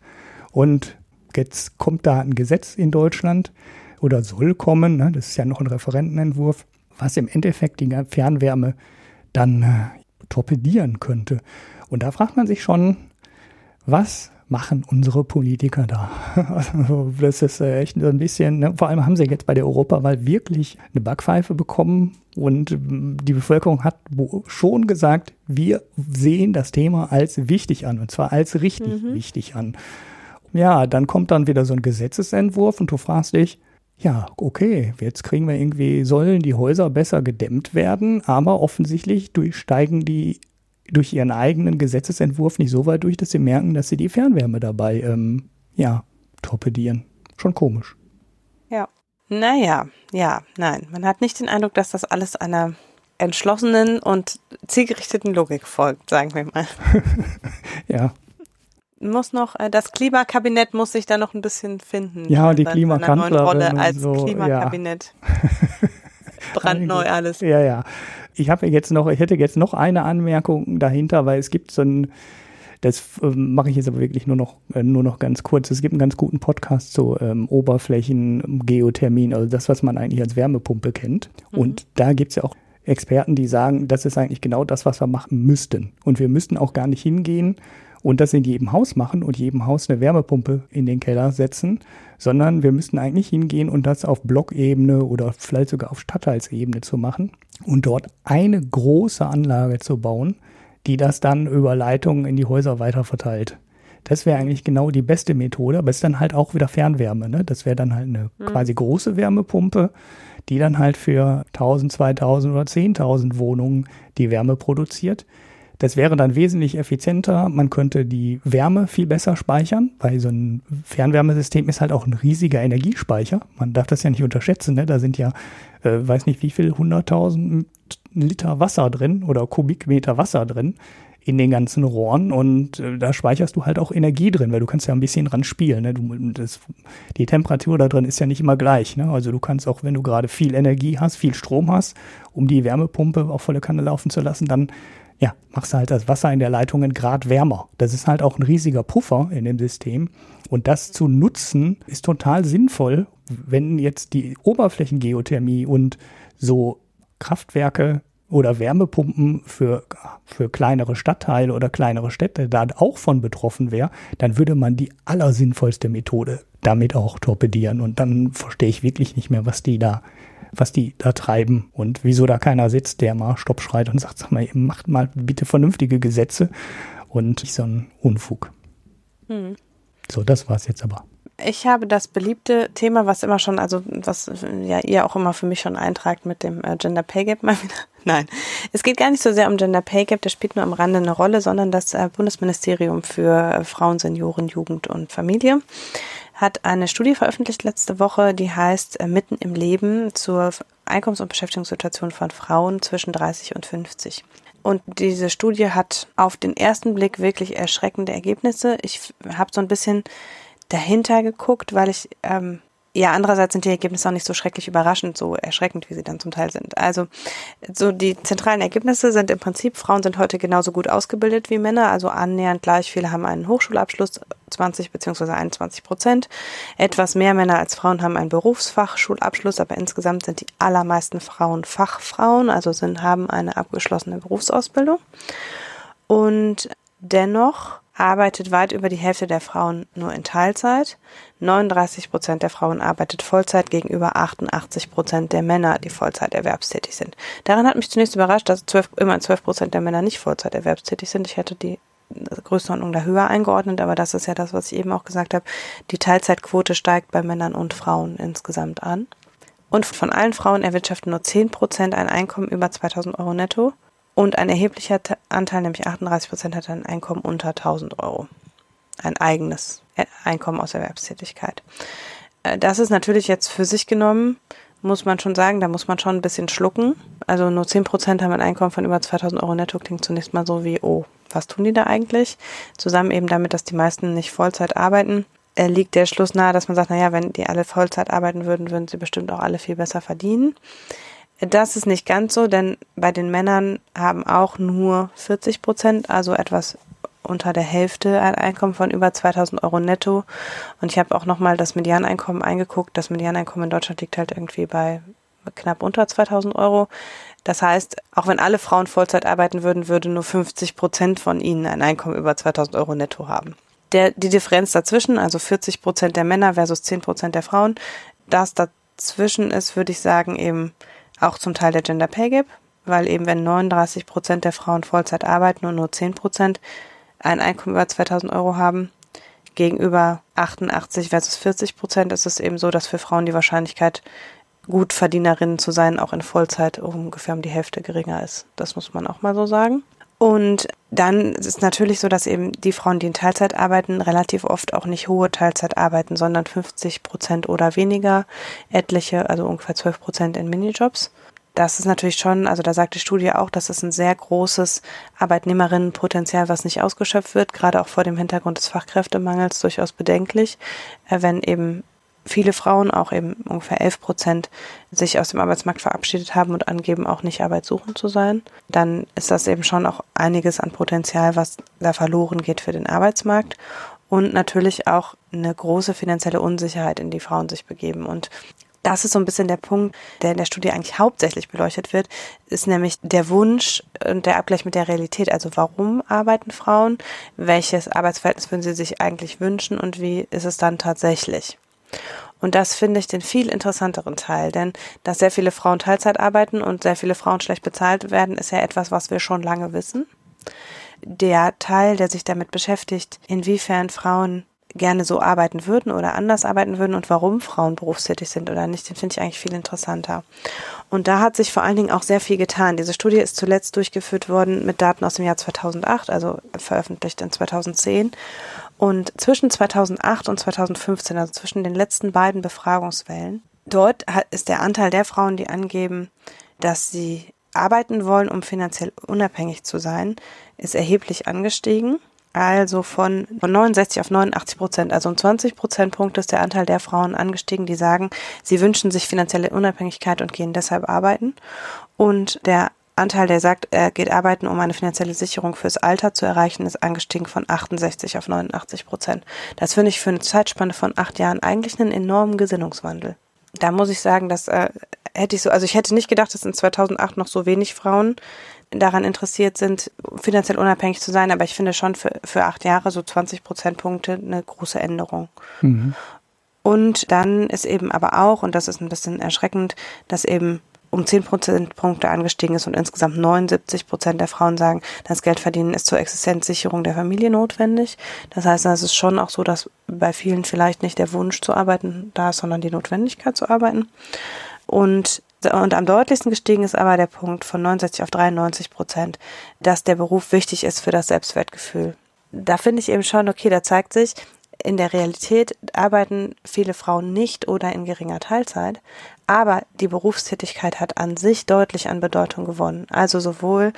Und jetzt kommt da ein Gesetz in Deutschland oder soll kommen, ne, das ist ja noch ein Referentenentwurf, was im Endeffekt die Fernwärme dann äh, torpedieren könnte. Und da fragt man sich schon, was machen unsere Politiker da? Also das ist äh, echt so ein bisschen, ne? vor allem haben sie jetzt bei der Europawahl wirklich eine Backpfeife bekommen und ähm, die Bevölkerung hat schon gesagt, wir sehen das Thema als wichtig an und zwar als richtig mhm. wichtig an. Ja, dann kommt dann wieder so ein Gesetzesentwurf und du fragst dich, ja, okay, jetzt kriegen wir irgendwie, sollen die Häuser besser gedämmt werden, aber offensichtlich durchsteigen die durch ihren eigenen Gesetzesentwurf nicht so weit durch, dass sie merken, dass sie die Fernwärme dabei, ähm, ja, torpedieren. Schon komisch.
Ja. Naja, ja, nein. Man hat nicht den Eindruck, dass das alles einer entschlossenen und zielgerichteten Logik folgt, sagen wir mal.
ja,
muss noch, äh, das Klimakabinett muss sich da noch ein bisschen finden.
Ja, die Klimakanzlerin.
Rolle als so, Klimakabinett. Ja. Brandneu alles.
Ja, ja. Ich habe jetzt noch, ich hätte jetzt noch eine Anmerkung dahinter, weil es gibt so ein, das äh, mache ich jetzt aber wirklich nur noch, äh, nur noch ganz kurz. Es gibt einen ganz guten Podcast zu ähm, Oberflächen, Geothermien, also das, was man eigentlich als Wärmepumpe kennt. Mhm. Und da gibt es ja auch Experten, die sagen, das ist eigentlich genau das, was wir machen müssten. Und wir müssten auch gar nicht hingehen und das in jedem Haus machen und jedem Haus eine Wärmepumpe in den Keller setzen, sondern wir müssten eigentlich hingehen und das auf Blockebene oder vielleicht sogar auf Stadtteilsebene zu machen und dort eine große Anlage zu bauen, die das dann über Leitungen in die Häuser weiterverteilt. Das wäre eigentlich genau die beste Methode, aber es ist dann halt auch wieder Fernwärme. Ne? Das wäre dann halt eine mhm. quasi große Wärmepumpe, die dann halt für 1000, 2000 oder 10.000 Wohnungen die Wärme produziert. Das wäre dann wesentlich effizienter. Man könnte die Wärme viel besser speichern, weil so ein Fernwärmesystem ist halt auch ein riesiger Energiespeicher. Man darf das ja nicht unterschätzen. Ne? Da sind ja, äh, weiß nicht wie viel, 100.000 Liter Wasser drin oder Kubikmeter Wasser drin in den ganzen Rohren und äh, da speicherst du halt auch Energie drin, weil du kannst ja ein bisschen dran spielen. Ne? Du, das, die Temperatur da drin ist ja nicht immer gleich. Ne? Also du kannst auch, wenn du gerade viel Energie hast, viel Strom hast, um die Wärmepumpe auf volle Kanne laufen zu lassen, dann ja, machst halt das Wasser in der Leitung ein Grad wärmer. Das ist halt auch ein riesiger Puffer in dem System. Und das zu nutzen ist total sinnvoll, wenn jetzt die Oberflächengeothermie und so Kraftwerke oder Wärmepumpen für, für kleinere Stadtteile oder kleinere Städte da auch von betroffen wäre, dann würde man die allersinnvollste Methode damit auch torpedieren. Und dann verstehe ich wirklich nicht mehr, was die da was die da treiben und wieso da keiner sitzt, der mal Stopp schreit und sagt, sag mal, macht mal bitte vernünftige Gesetze und nicht so ein Unfug. Hm. So, das war's jetzt aber.
Ich habe das beliebte Thema, was immer schon, also was ja ihr auch immer für mich schon eintragt mit dem äh, Gender Pay Gap mal wieder. Nein, es geht gar nicht so sehr um Gender Pay Gap, das spielt nur am Rande eine Rolle, sondern das äh, Bundesministerium für äh, Frauen, Senioren, Jugend und Familie hat eine Studie veröffentlicht letzte Woche, die heißt äh, Mitten im Leben zur Einkommens- und Beschäftigungssituation von Frauen zwischen 30 und 50. Und diese Studie hat auf den ersten Blick wirklich erschreckende Ergebnisse. Ich habe so ein bisschen dahinter geguckt, weil ich ähm, ja, andererseits sind die Ergebnisse auch nicht so schrecklich überraschend, so erschreckend, wie sie dann zum Teil sind. Also, so die zentralen Ergebnisse sind im Prinzip, Frauen sind heute genauso gut ausgebildet wie Männer, also annähernd gleich viele haben einen Hochschulabschluss, 20 beziehungsweise 21 Prozent. Etwas mehr Männer als Frauen haben einen Berufsfachschulabschluss, aber insgesamt sind die allermeisten Frauen Fachfrauen, also sind, haben eine abgeschlossene Berufsausbildung. Und dennoch arbeitet weit über die Hälfte der Frauen nur in Teilzeit. 39 Prozent der Frauen arbeitet Vollzeit gegenüber 88 Prozent der Männer, die Vollzeit erwerbstätig sind. Daran hat mich zunächst überrascht, dass 12, immerhin 12 Prozent der Männer nicht Vollzeit erwerbstätig sind. Ich hätte die Größenordnung da höher eingeordnet, aber das ist ja das, was ich eben auch gesagt habe. Die Teilzeitquote steigt bei Männern und Frauen insgesamt an. Und von allen Frauen erwirtschaften nur 10 Prozent ein Einkommen über 2000 Euro netto Und ein erheblicher Anteil, nämlich 38 Prozent, hat ein Einkommen unter 1000 Euro. Ein eigenes Einkommen aus Erwerbstätigkeit. Äh, das ist natürlich jetzt für sich genommen, muss man schon sagen, da muss man schon ein bisschen schlucken. Also nur 10 Prozent haben ein Einkommen von über 2000 Euro netto, klingt zunächst mal so wie, oh, was tun die da eigentlich? Zusammen eben damit, dass die meisten nicht Vollzeit arbeiten, äh, liegt der Schluss nahe, dass man sagt, naja, wenn die alle Vollzeit arbeiten würden, würden sie bestimmt auch alle viel besser verdienen. Das ist nicht ganz so, denn bei den Männern haben auch nur 40 Prozent, also etwas unter der Hälfte ein Einkommen von über 2000 Euro netto. Und ich habe auch nochmal das Medianeinkommen eingeguckt. Das Medianeinkommen in Deutschland liegt halt irgendwie bei knapp unter 2000 Euro. Das heißt, auch wenn alle Frauen Vollzeit arbeiten würden, würde nur 50 Prozent von ihnen ein Einkommen über 2000 Euro netto haben. Der, die Differenz dazwischen, also 40 Prozent der Männer versus 10 Prozent der Frauen, das dazwischen ist, würde ich sagen, eben auch zum Teil der Gender Pay Gap, weil eben wenn 39 Prozent der Frauen Vollzeit arbeiten und nur 10 Prozent ein Einkommen über 2000 Euro haben, gegenüber 88 versus 40 Prozent ist es eben so, dass für Frauen die Wahrscheinlichkeit, gut Verdienerinnen zu sein, auch in Vollzeit ungefähr um die Hälfte geringer ist. Das muss man auch mal so sagen. Und dann ist es natürlich so, dass eben die Frauen, die in Teilzeit arbeiten, relativ oft auch nicht hohe Teilzeit arbeiten, sondern 50 Prozent oder weniger, etliche, also ungefähr 12 Prozent in Minijobs. Das ist natürlich schon, also da sagt die Studie auch, dass es ein sehr großes Arbeitnehmerinnenpotenzial, was nicht ausgeschöpft wird, gerade auch vor dem Hintergrund des Fachkräftemangels durchaus bedenklich, äh, wenn eben viele Frauen, auch eben ungefähr 11 Prozent, sich aus dem Arbeitsmarkt verabschiedet haben und angeben, auch nicht arbeitssuchend zu sein, dann ist das eben schon auch einiges an Potenzial, was da verloren geht für den Arbeitsmarkt und natürlich auch eine große finanzielle Unsicherheit, in die Frauen sich begeben. Und das ist so ein bisschen der Punkt, der in der Studie eigentlich hauptsächlich beleuchtet wird, ist nämlich der Wunsch und der Abgleich mit der Realität. Also warum arbeiten Frauen? Welches Arbeitsverhältnis würden sie sich eigentlich wünschen und wie ist es dann tatsächlich? Und das finde ich den viel interessanteren Teil, denn dass sehr viele Frauen Teilzeit arbeiten und sehr viele Frauen schlecht bezahlt werden, ist ja etwas, was wir schon lange wissen. Der Teil, der sich damit beschäftigt, inwiefern Frauen gerne so arbeiten würden oder anders arbeiten würden und warum Frauen berufstätig sind oder nicht, den finde ich eigentlich viel interessanter. Und da hat sich vor allen Dingen auch sehr viel getan. Diese Studie ist zuletzt durchgeführt worden mit Daten aus dem Jahr 2008, also veröffentlicht in 2010. Und zwischen 2008 und 2015, also zwischen den letzten beiden Befragungswellen, dort ist der Anteil der Frauen, die angeben, dass sie arbeiten wollen, um finanziell unabhängig zu sein, ist erheblich angestiegen. Also von, von 69 auf 89 Prozent, also um 20 Prozentpunkte ist der Anteil der Frauen angestiegen, die sagen, sie wünschen sich finanzielle Unabhängigkeit und gehen deshalb arbeiten. Und der Anteil, der sagt, er geht arbeiten, um eine finanzielle Sicherung fürs Alter zu erreichen, ist angestiegen von 68 auf 89 Prozent. Das finde ich für eine Zeitspanne von acht Jahren eigentlich einen enormen Gesinnungswandel. Da muss ich sagen, dass äh, hätte ich so, also ich hätte nicht gedacht, dass in 2008 noch so wenig Frauen daran interessiert sind, finanziell unabhängig zu sein, aber ich finde schon für, für acht Jahre so 20 Prozentpunkte eine große Änderung. Mhm. Und dann ist eben aber auch, und das ist ein bisschen erschreckend, dass eben um 10 Prozentpunkte angestiegen ist und insgesamt 79 Prozent der Frauen sagen, das Geldverdienen ist zur Existenzsicherung der Familie notwendig. Das heißt, es ist schon auch so, dass bei vielen vielleicht nicht der Wunsch zu arbeiten da ist, sondern die Notwendigkeit zu arbeiten. Und und am deutlichsten gestiegen ist aber der Punkt von 69 auf 93 Prozent, dass der Beruf wichtig ist für das Selbstwertgefühl. Da finde ich eben schon, okay, da zeigt sich, in der Realität arbeiten viele Frauen nicht oder in geringer Teilzeit, aber die Berufstätigkeit hat an sich deutlich an Bedeutung gewonnen. Also sowohl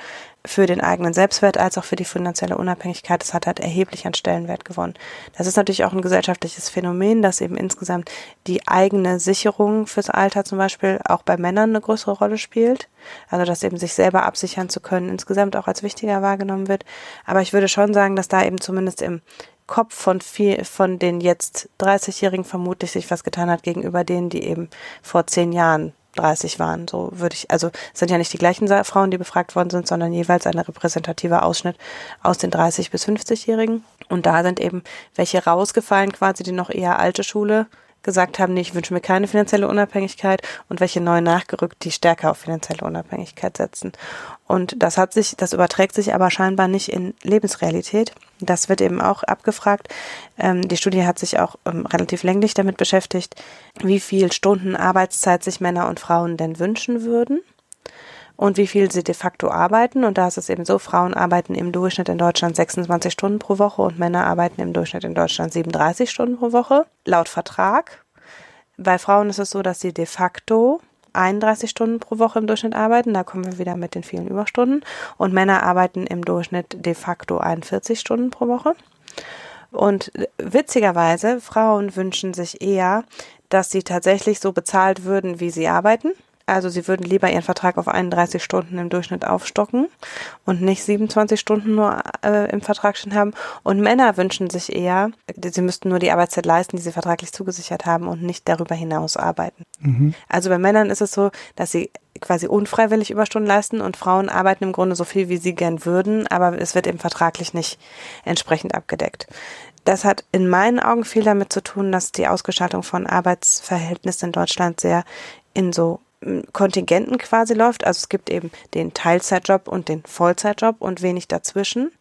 für den eigenen Selbstwert als auch für die finanzielle Unabhängigkeit. Es hat halt erheblich an Stellenwert gewonnen. Das ist natürlich auch ein gesellschaftliches Phänomen, dass eben insgesamt die eigene Sicherung fürs Alter zum Beispiel auch bei Männern eine größere Rolle spielt. Also dass eben sich selber absichern zu können insgesamt auch als wichtiger wahrgenommen wird. Aber ich würde schon sagen, dass da eben zumindest im Kopf von viel, von den jetzt 30-Jährigen vermutlich sich was getan hat gegenüber denen, die eben vor zehn Jahren 30 waren. So würde ich, also sind ja nicht die gleichen Frauen, die befragt worden sind, sondern jeweils ein repräsentativer Ausschnitt aus den 30 bis 50-Jährigen. Und da sind eben welche rausgefallen, quasi die noch eher alte Schule gesagt haben, nee, ich wünsche mir keine finanzielle Unabhängigkeit und welche neu nachgerückt, die stärker auf finanzielle Unabhängigkeit setzen. Und das hat sich, das überträgt sich aber scheinbar nicht in Lebensrealität. Das wird eben auch abgefragt. Ähm, die Studie hat sich auch ähm, relativ länglich damit beschäftigt, wie viel Stunden Arbeitszeit sich Männer und Frauen denn wünschen würden. Und wie viel sie de facto arbeiten. Und da ist es eben so, Frauen arbeiten im Durchschnitt in Deutschland 26 Stunden pro Woche und Männer arbeiten im Durchschnitt in Deutschland 37 Stunden pro Woche, laut Vertrag. Bei Frauen ist es so, dass sie de facto 31 Stunden pro Woche im Durchschnitt arbeiten. Da kommen wir wieder mit den vielen Überstunden. Und Männer arbeiten im Durchschnitt de facto 41 Stunden pro Woche. Und witzigerweise, Frauen wünschen sich eher, dass sie tatsächlich so bezahlt würden, wie sie arbeiten. Also sie würden lieber ihren Vertrag auf 31 Stunden im Durchschnitt aufstocken und nicht 27 Stunden nur äh, im Vertrag schon haben. Und Männer wünschen sich eher, sie müssten nur die Arbeitszeit leisten, die sie vertraglich zugesichert haben und nicht darüber hinaus arbeiten. Mhm. Also bei Männern ist es so, dass sie quasi unfreiwillig Überstunden leisten und Frauen arbeiten im Grunde so viel, wie sie gern würden, aber es wird eben vertraglich nicht entsprechend abgedeckt. Das hat in meinen Augen viel damit zu tun, dass die Ausgestaltung von Arbeitsverhältnissen in Deutschland sehr in so Kontingenten quasi läuft. Also es gibt eben den Teilzeitjob und den Vollzeitjob und wenig dazwischen.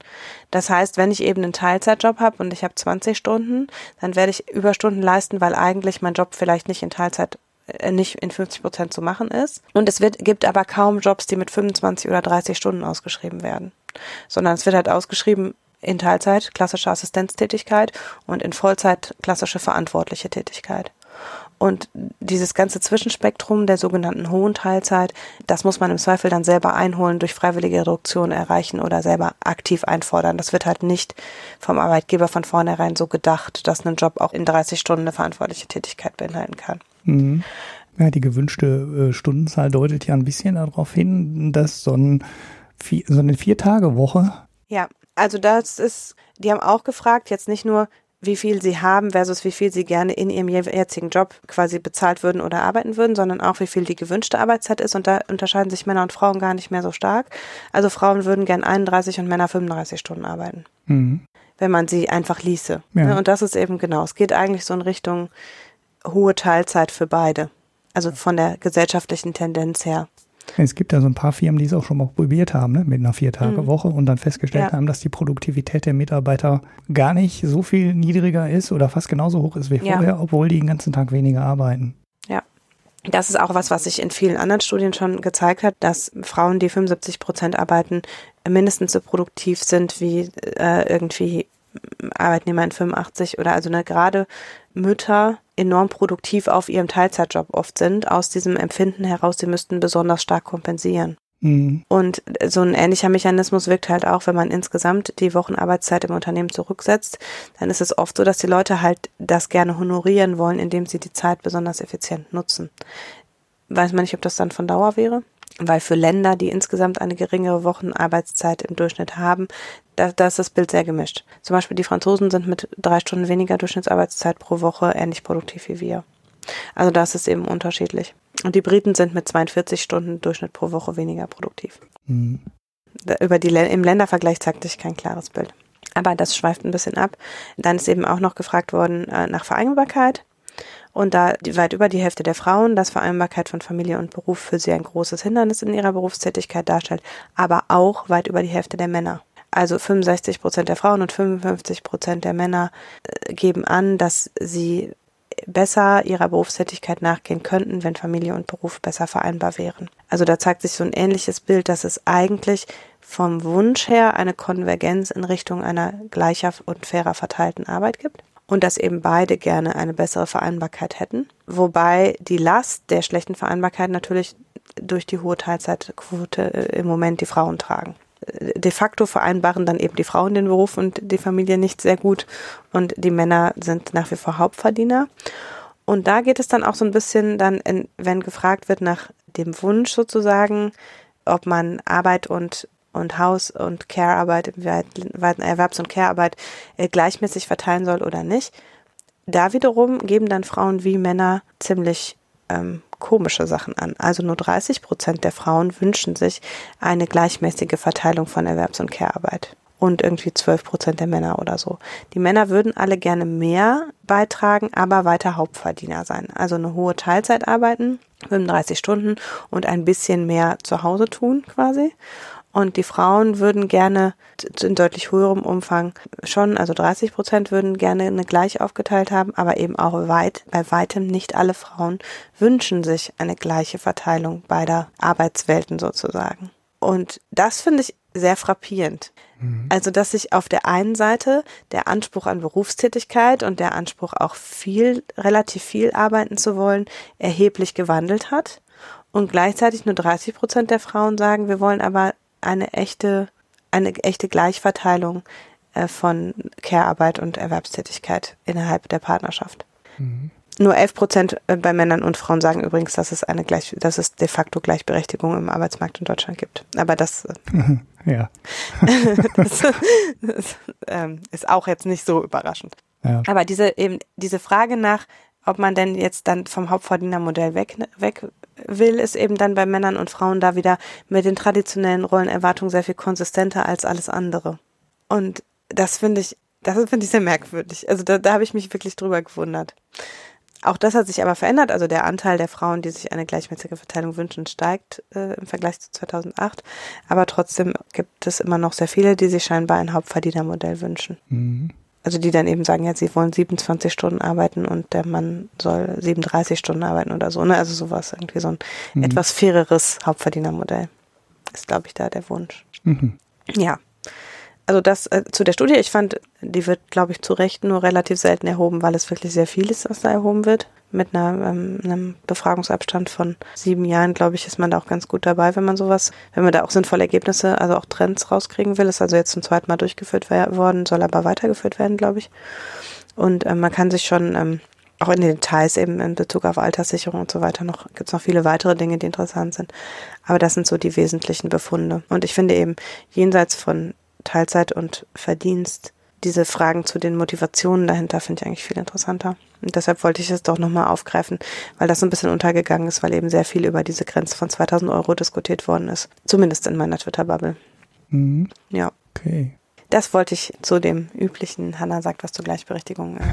Das heißt, wenn ich eben einen Teilzeitjob habe und ich habe 20 Stunden, dann werde ich Überstunden leisten, weil eigentlich mein Job vielleicht nicht in Teilzeit äh, nicht in 50 Prozent zu machen ist. Und es wird, gibt aber kaum Jobs, die mit 25 oder 30 Stunden ausgeschrieben werden, sondern es wird halt ausgeschrieben in Teilzeit klassische Assistenztätigkeit und in Vollzeit klassische verantwortliche Tätigkeit. Und dieses ganze Zwischenspektrum der sogenannten hohen Teilzeit, das muss man im Zweifel dann selber einholen, durch freiwillige Reduktion erreichen oder selber aktiv einfordern. Das wird halt nicht vom Arbeitgeber von vornherein so gedacht, dass ein Job auch in 30 Stunden eine verantwortliche Tätigkeit beinhalten kann.
Mhm. Ja, die gewünschte äh, Stundenzahl deutet ja ein bisschen darauf hin, dass so, ein, so eine Vier-Tage-Woche.
Ja, also das ist, die haben auch gefragt, jetzt nicht nur, wie viel sie haben versus wie viel sie gerne in ihrem jetzigen Job quasi bezahlt würden oder arbeiten würden, sondern auch wie viel die gewünschte Arbeitszeit ist. Und da unterscheiden sich Männer und Frauen gar nicht mehr so stark. Also Frauen würden gern 31 und Männer 35 Stunden arbeiten. Mhm. Wenn man sie einfach ließe. Ja. Ne, und das ist eben genau. Es geht eigentlich so in Richtung hohe Teilzeit für beide. Also von der gesellschaftlichen Tendenz her.
Es gibt ja so ein paar Firmen, die es auch schon mal probiert haben, ne, mit einer Vier-Tage-Woche mhm. und dann festgestellt ja. haben, dass die Produktivität der Mitarbeiter gar nicht so viel niedriger ist oder fast genauso hoch ist wie vorher, ja. obwohl die den ganzen Tag weniger arbeiten.
Ja. Das ist auch was, was sich in vielen anderen Studien schon gezeigt hat, dass Frauen, die 75 Prozent arbeiten, mindestens so produktiv sind wie äh, irgendwie Arbeitnehmer in 85 oder also ne, gerade Mütter enorm produktiv auf ihrem Teilzeitjob oft sind, aus diesem Empfinden heraus, sie müssten besonders stark kompensieren. Mhm. Und so ein ähnlicher Mechanismus wirkt halt auch, wenn man insgesamt die Wochenarbeitszeit im Unternehmen zurücksetzt, dann ist es oft so, dass die Leute halt das gerne honorieren wollen, indem sie die Zeit besonders effizient nutzen. Weiß man nicht, ob das dann von Dauer wäre? Weil für Länder, die insgesamt eine geringere Wochenarbeitszeit im Durchschnitt haben, da, da ist das Bild sehr gemischt. Zum Beispiel die Franzosen sind mit drei Stunden weniger Durchschnittsarbeitszeit pro Woche ähnlich produktiv wie wir. Also da ist es eben unterschiedlich. Und die Briten sind mit 42 Stunden Durchschnitt pro Woche weniger produktiv. Mhm. Über die, Im Ländervergleich zeigt sich kein klares Bild. Aber das schweift ein bisschen ab. Dann ist eben auch noch gefragt worden äh, nach Vereinbarkeit. Und da weit über die Hälfte der Frauen, dass Vereinbarkeit von Familie und Beruf für sie ein großes Hindernis in ihrer Berufstätigkeit darstellt, aber auch weit über die Hälfte der Männer. Also 65 Prozent der Frauen und 55 Prozent der Männer äh, geben an, dass sie besser ihrer Berufstätigkeit nachgehen könnten, wenn Familie und Beruf besser vereinbar wären. Also da zeigt sich so ein ähnliches Bild, dass es eigentlich vom Wunsch her eine Konvergenz in Richtung einer gleicher und fairer verteilten Arbeit gibt und dass eben beide gerne eine bessere Vereinbarkeit hätten. Wobei die Last der schlechten Vereinbarkeit natürlich durch die hohe Teilzeitquote äh, im Moment die Frauen tragen. Äh, de facto vereinbaren dann eben die Frauen den Beruf und die Familie nicht sehr gut und die Männer sind nach wie vor Hauptverdiener. Und da geht es dann auch so ein bisschen dann, in, wenn gefragt wird nach dem Wunsch sozusagen, ob man Arbeit und und Haus- und Care-Arbeit, Erwerbs- und Care-Arbeit äh, gleichmäßig verteilen soll oder nicht. Da wiederum geben dann Frauen wie Männer ziemlich ähm, komische Sachen an. Also nur 30 Prozent der Frauen wünschen sich eine gleichmäßige Verteilung von Erwerbs- und Care-Arbeit. Und irgendwie 12 Prozent der Männer oder so. Die Männer würden alle gerne mehr beitragen, aber weiter Hauptverdiener sein. Also eine hohe Teilzeit arbeiten, 35 Stunden und ein bisschen mehr zu Hause tun quasi. Und die Frauen würden gerne in deutlich höherem Umfang schon, also 30 Prozent würden gerne eine gleich aufgeteilt haben, aber eben auch weit, bei weitem nicht alle Frauen wünschen sich eine gleiche Verteilung beider Arbeitswelten sozusagen. Und das finde ich sehr frappierend. Mhm. Also, dass sich auf der einen Seite der Anspruch an Berufstätigkeit und der Anspruch auch viel, relativ viel arbeiten zu wollen, erheblich gewandelt hat. Und gleichzeitig nur 30 Prozent der Frauen sagen, wir wollen aber eine echte, eine echte Gleichverteilung äh, von Care-Arbeit und Erwerbstätigkeit innerhalb der Partnerschaft. Mhm. Nur 11 Prozent äh, bei Männern und Frauen sagen übrigens, dass es eine gleich, dass es de facto Gleichberechtigung im Arbeitsmarkt in Deutschland gibt. Aber das,
äh, ja.
das, das ähm, ist auch jetzt nicht so überraschend. Ja. Aber diese eben diese Frage nach, ob man denn jetzt dann vom Hauptverdienermodell weg, weg will, ist eben dann bei Männern und Frauen da wieder mit den traditionellen Rollenerwartungen sehr viel konsistenter als alles andere. Und das finde ich, das finde ich sehr merkwürdig. Also da, da habe ich mich wirklich drüber gewundert. Auch das hat sich aber verändert. Also der Anteil der Frauen, die sich eine gleichmäßige Verteilung wünschen, steigt äh, im Vergleich zu 2008. Aber trotzdem gibt es immer noch sehr viele, die sich scheinbar ein Hauptverdienermodell wünschen. Mhm. Also die dann eben sagen, ja, sie wollen 27 Stunden arbeiten und der Mann soll 37 Stunden arbeiten oder so. Ne? Also sowas, irgendwie so ein mhm. etwas faireres Hauptverdienermodell ist, glaube ich, da der Wunsch. Mhm. Ja also das äh, zu der Studie, ich fand, die wird, glaube ich, zu Recht nur relativ selten erhoben, weil es wirklich sehr viel ist, was da erhoben wird. Mit einer, ähm, einem Befragungsabstand von sieben Jahren, glaube ich, ist man da auch ganz gut dabei, wenn man sowas, wenn man da auch sinnvolle Ergebnisse, also auch Trends rauskriegen will. Ist also jetzt zum zweiten Mal durchgeführt worden, soll aber weitergeführt werden, glaube ich. Und ähm, man kann sich schon ähm, auch in den Details eben in Bezug auf Alterssicherung und so weiter noch, gibt's noch viele weitere Dinge, die interessant sind. Aber das sind so die wesentlichen Befunde. Und ich finde eben, jenseits von Teilzeit und Verdienst, diese Fragen zu den Motivationen dahinter finde ich eigentlich viel interessanter. Und deshalb wollte ich es doch nochmal aufgreifen, weil das so ein bisschen untergegangen ist, weil eben sehr viel über diese Grenze von 2000 Euro diskutiert worden ist. Zumindest in meiner Twitter-Bubble.
Mhm.
Ja.
Okay.
Das wollte ich zu dem üblichen, Hanna sagt was zur Gleichberechtigung. Äh,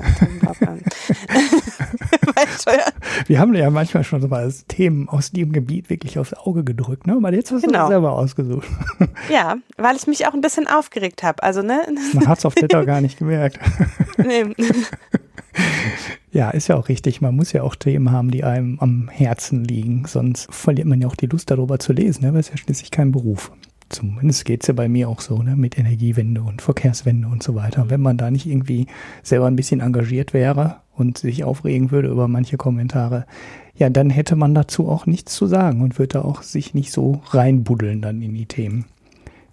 Wir haben ja manchmal schon so mal Themen aus dem Gebiet wirklich aufs Auge gedrückt, ne? Aber jetzt hast du genau. selber ausgesucht.
Ja, weil ich mich auch ein bisschen aufgeregt habe. Also, ne?
Man hat es auf Twitter gar nicht gemerkt. Nee. Ja, ist ja auch richtig. Man muss ja auch Themen haben, die einem am Herzen liegen. Sonst verliert man ja auch die Lust darüber zu lesen. Ne? Weil es ja schließlich kein Beruf zumindest geht es ja bei mir auch so, ne, mit Energiewende und Verkehrswende und so weiter. Wenn man da nicht irgendwie selber ein bisschen engagiert wäre und sich aufregen würde über manche Kommentare, ja, dann hätte man dazu auch nichts zu sagen und würde auch sich nicht so reinbuddeln dann in die Themen.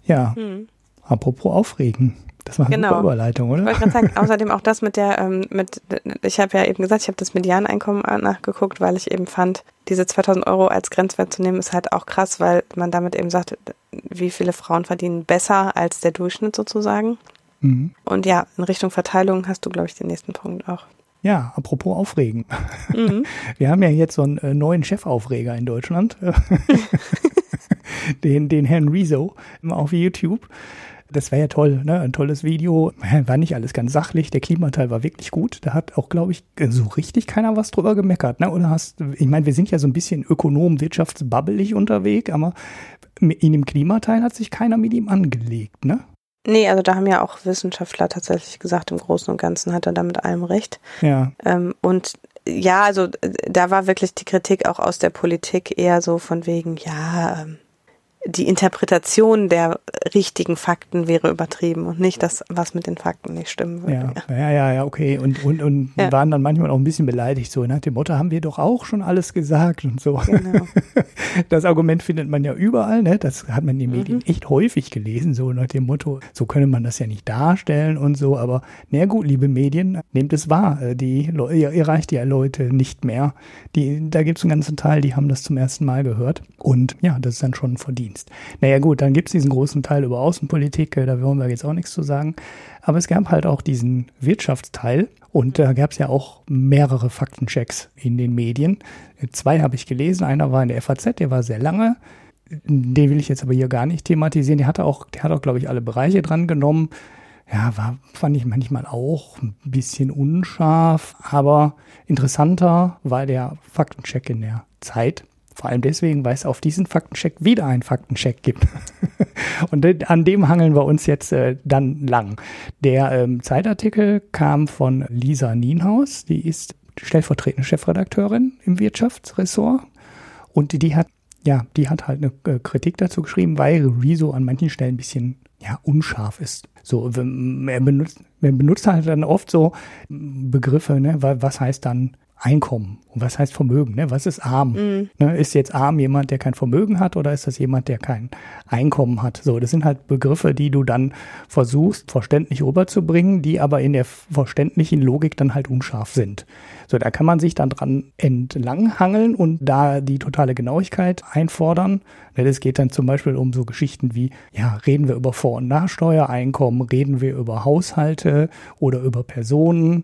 Ja, hm. apropos aufregen. Das war eine genau. Überleitung, oder?
Ich wollte gerade sagen, außerdem auch das mit der, ähm, mit, ich habe ja eben gesagt, ich habe das Medianeinkommen nachgeguckt, weil ich eben fand, diese 2000 Euro als Grenzwert zu nehmen, ist halt auch krass, weil man damit eben sagt, wie viele Frauen verdienen besser als der Durchschnitt sozusagen. Mhm. Und ja, in Richtung Verteilung hast du, glaube ich, den nächsten Punkt auch.
Ja, apropos Aufregen. Mhm. Wir haben ja jetzt so einen äh, neuen Chefaufreger in Deutschland. den, den Herrn Rezo auf YouTube das wäre ja toll, ne? Ein tolles Video. War nicht alles ganz sachlich. Der Klimateil war wirklich gut. Da hat auch, glaube ich, so richtig keiner was drüber gemeckert, ne? Oder hast, ich meine, wir sind ja so ein bisschen ökonom, wirtschaftsbabbelig unterwegs, aber in dem Klimateil hat sich keiner mit ihm angelegt, ne?
Nee, also da haben ja auch Wissenschaftler tatsächlich gesagt, im Großen und Ganzen hat er da mit allem recht.
Ja.
Ähm, und ja, also da war wirklich die Kritik auch aus der Politik eher so von wegen, ja, ähm, die Interpretation der richtigen Fakten wäre übertrieben und nicht das, was mit den Fakten nicht stimmen würde.
Ja, ja, ja, ja okay. Und, und, und ja. waren dann manchmal auch ein bisschen beleidigt, so nach dem Motto, haben wir doch auch schon alles gesagt und so. Genau. Das Argument findet man ja überall, ne? Das hat man in den mhm. Medien mhm. echt häufig gelesen, so nach dem Motto, so könne man das ja nicht darstellen und so. Aber na gut, liebe Medien, nehmt es wahr. Die, ihr erreicht ja Leute nicht mehr. Die, da gibt es einen ganzen Teil, die haben das zum ersten Mal gehört. Und ja, das ist dann schon verdient. Verdienst. Naja gut, dann gibt es diesen großen Teil über Außenpolitik, äh, da wollen wir jetzt auch nichts zu sagen. Aber es gab halt auch diesen Wirtschaftsteil und da gab es ja auch mehrere Faktenchecks in den Medien. Zwei habe ich gelesen, einer war in der FAZ, der war sehr lange. Den will ich jetzt aber hier gar nicht thematisieren. Der hatte auch, der hat auch, glaube ich, alle Bereiche dran genommen. Ja, war, fand ich manchmal auch ein bisschen unscharf, aber interessanter war der Faktencheck in der Zeit Vor allem deswegen, weil es auf diesen Faktencheck wieder einen Faktencheck gibt. Und an dem hangeln wir uns jetzt äh, dann lang. Der ähm, Zeitartikel kam von Lisa Nienhaus, die ist stellvertretende Chefredakteurin im Wirtschaftsressort. Und die hat, ja, die hat halt eine äh, Kritik dazu geschrieben, weil Rezo an manchen Stellen ein bisschen ja, unscharf ist. So, er benutzt, er benutzt halt dann oft so Begriffe, ne, was heißt dann Einkommen und was heißt Vermögen? Ne? Was ist arm? Mhm. Ne? Ist jetzt arm jemand, der kein Vermögen hat oder ist das jemand, der kein Einkommen hat? So, das sind halt Begriffe, die du dann versuchst, verständlich rüberzubringen, die aber in der verständlichen Logik dann halt unscharf sind. So, da kann man sich dann dran entlanghangeln und da die totale Genauigkeit einfordern. Ne, das geht dann zum Beispiel um so Geschichten wie, ja, reden wir über Vor- und Nachsteuereinkommen, reden wir über Haushalte oder über Personen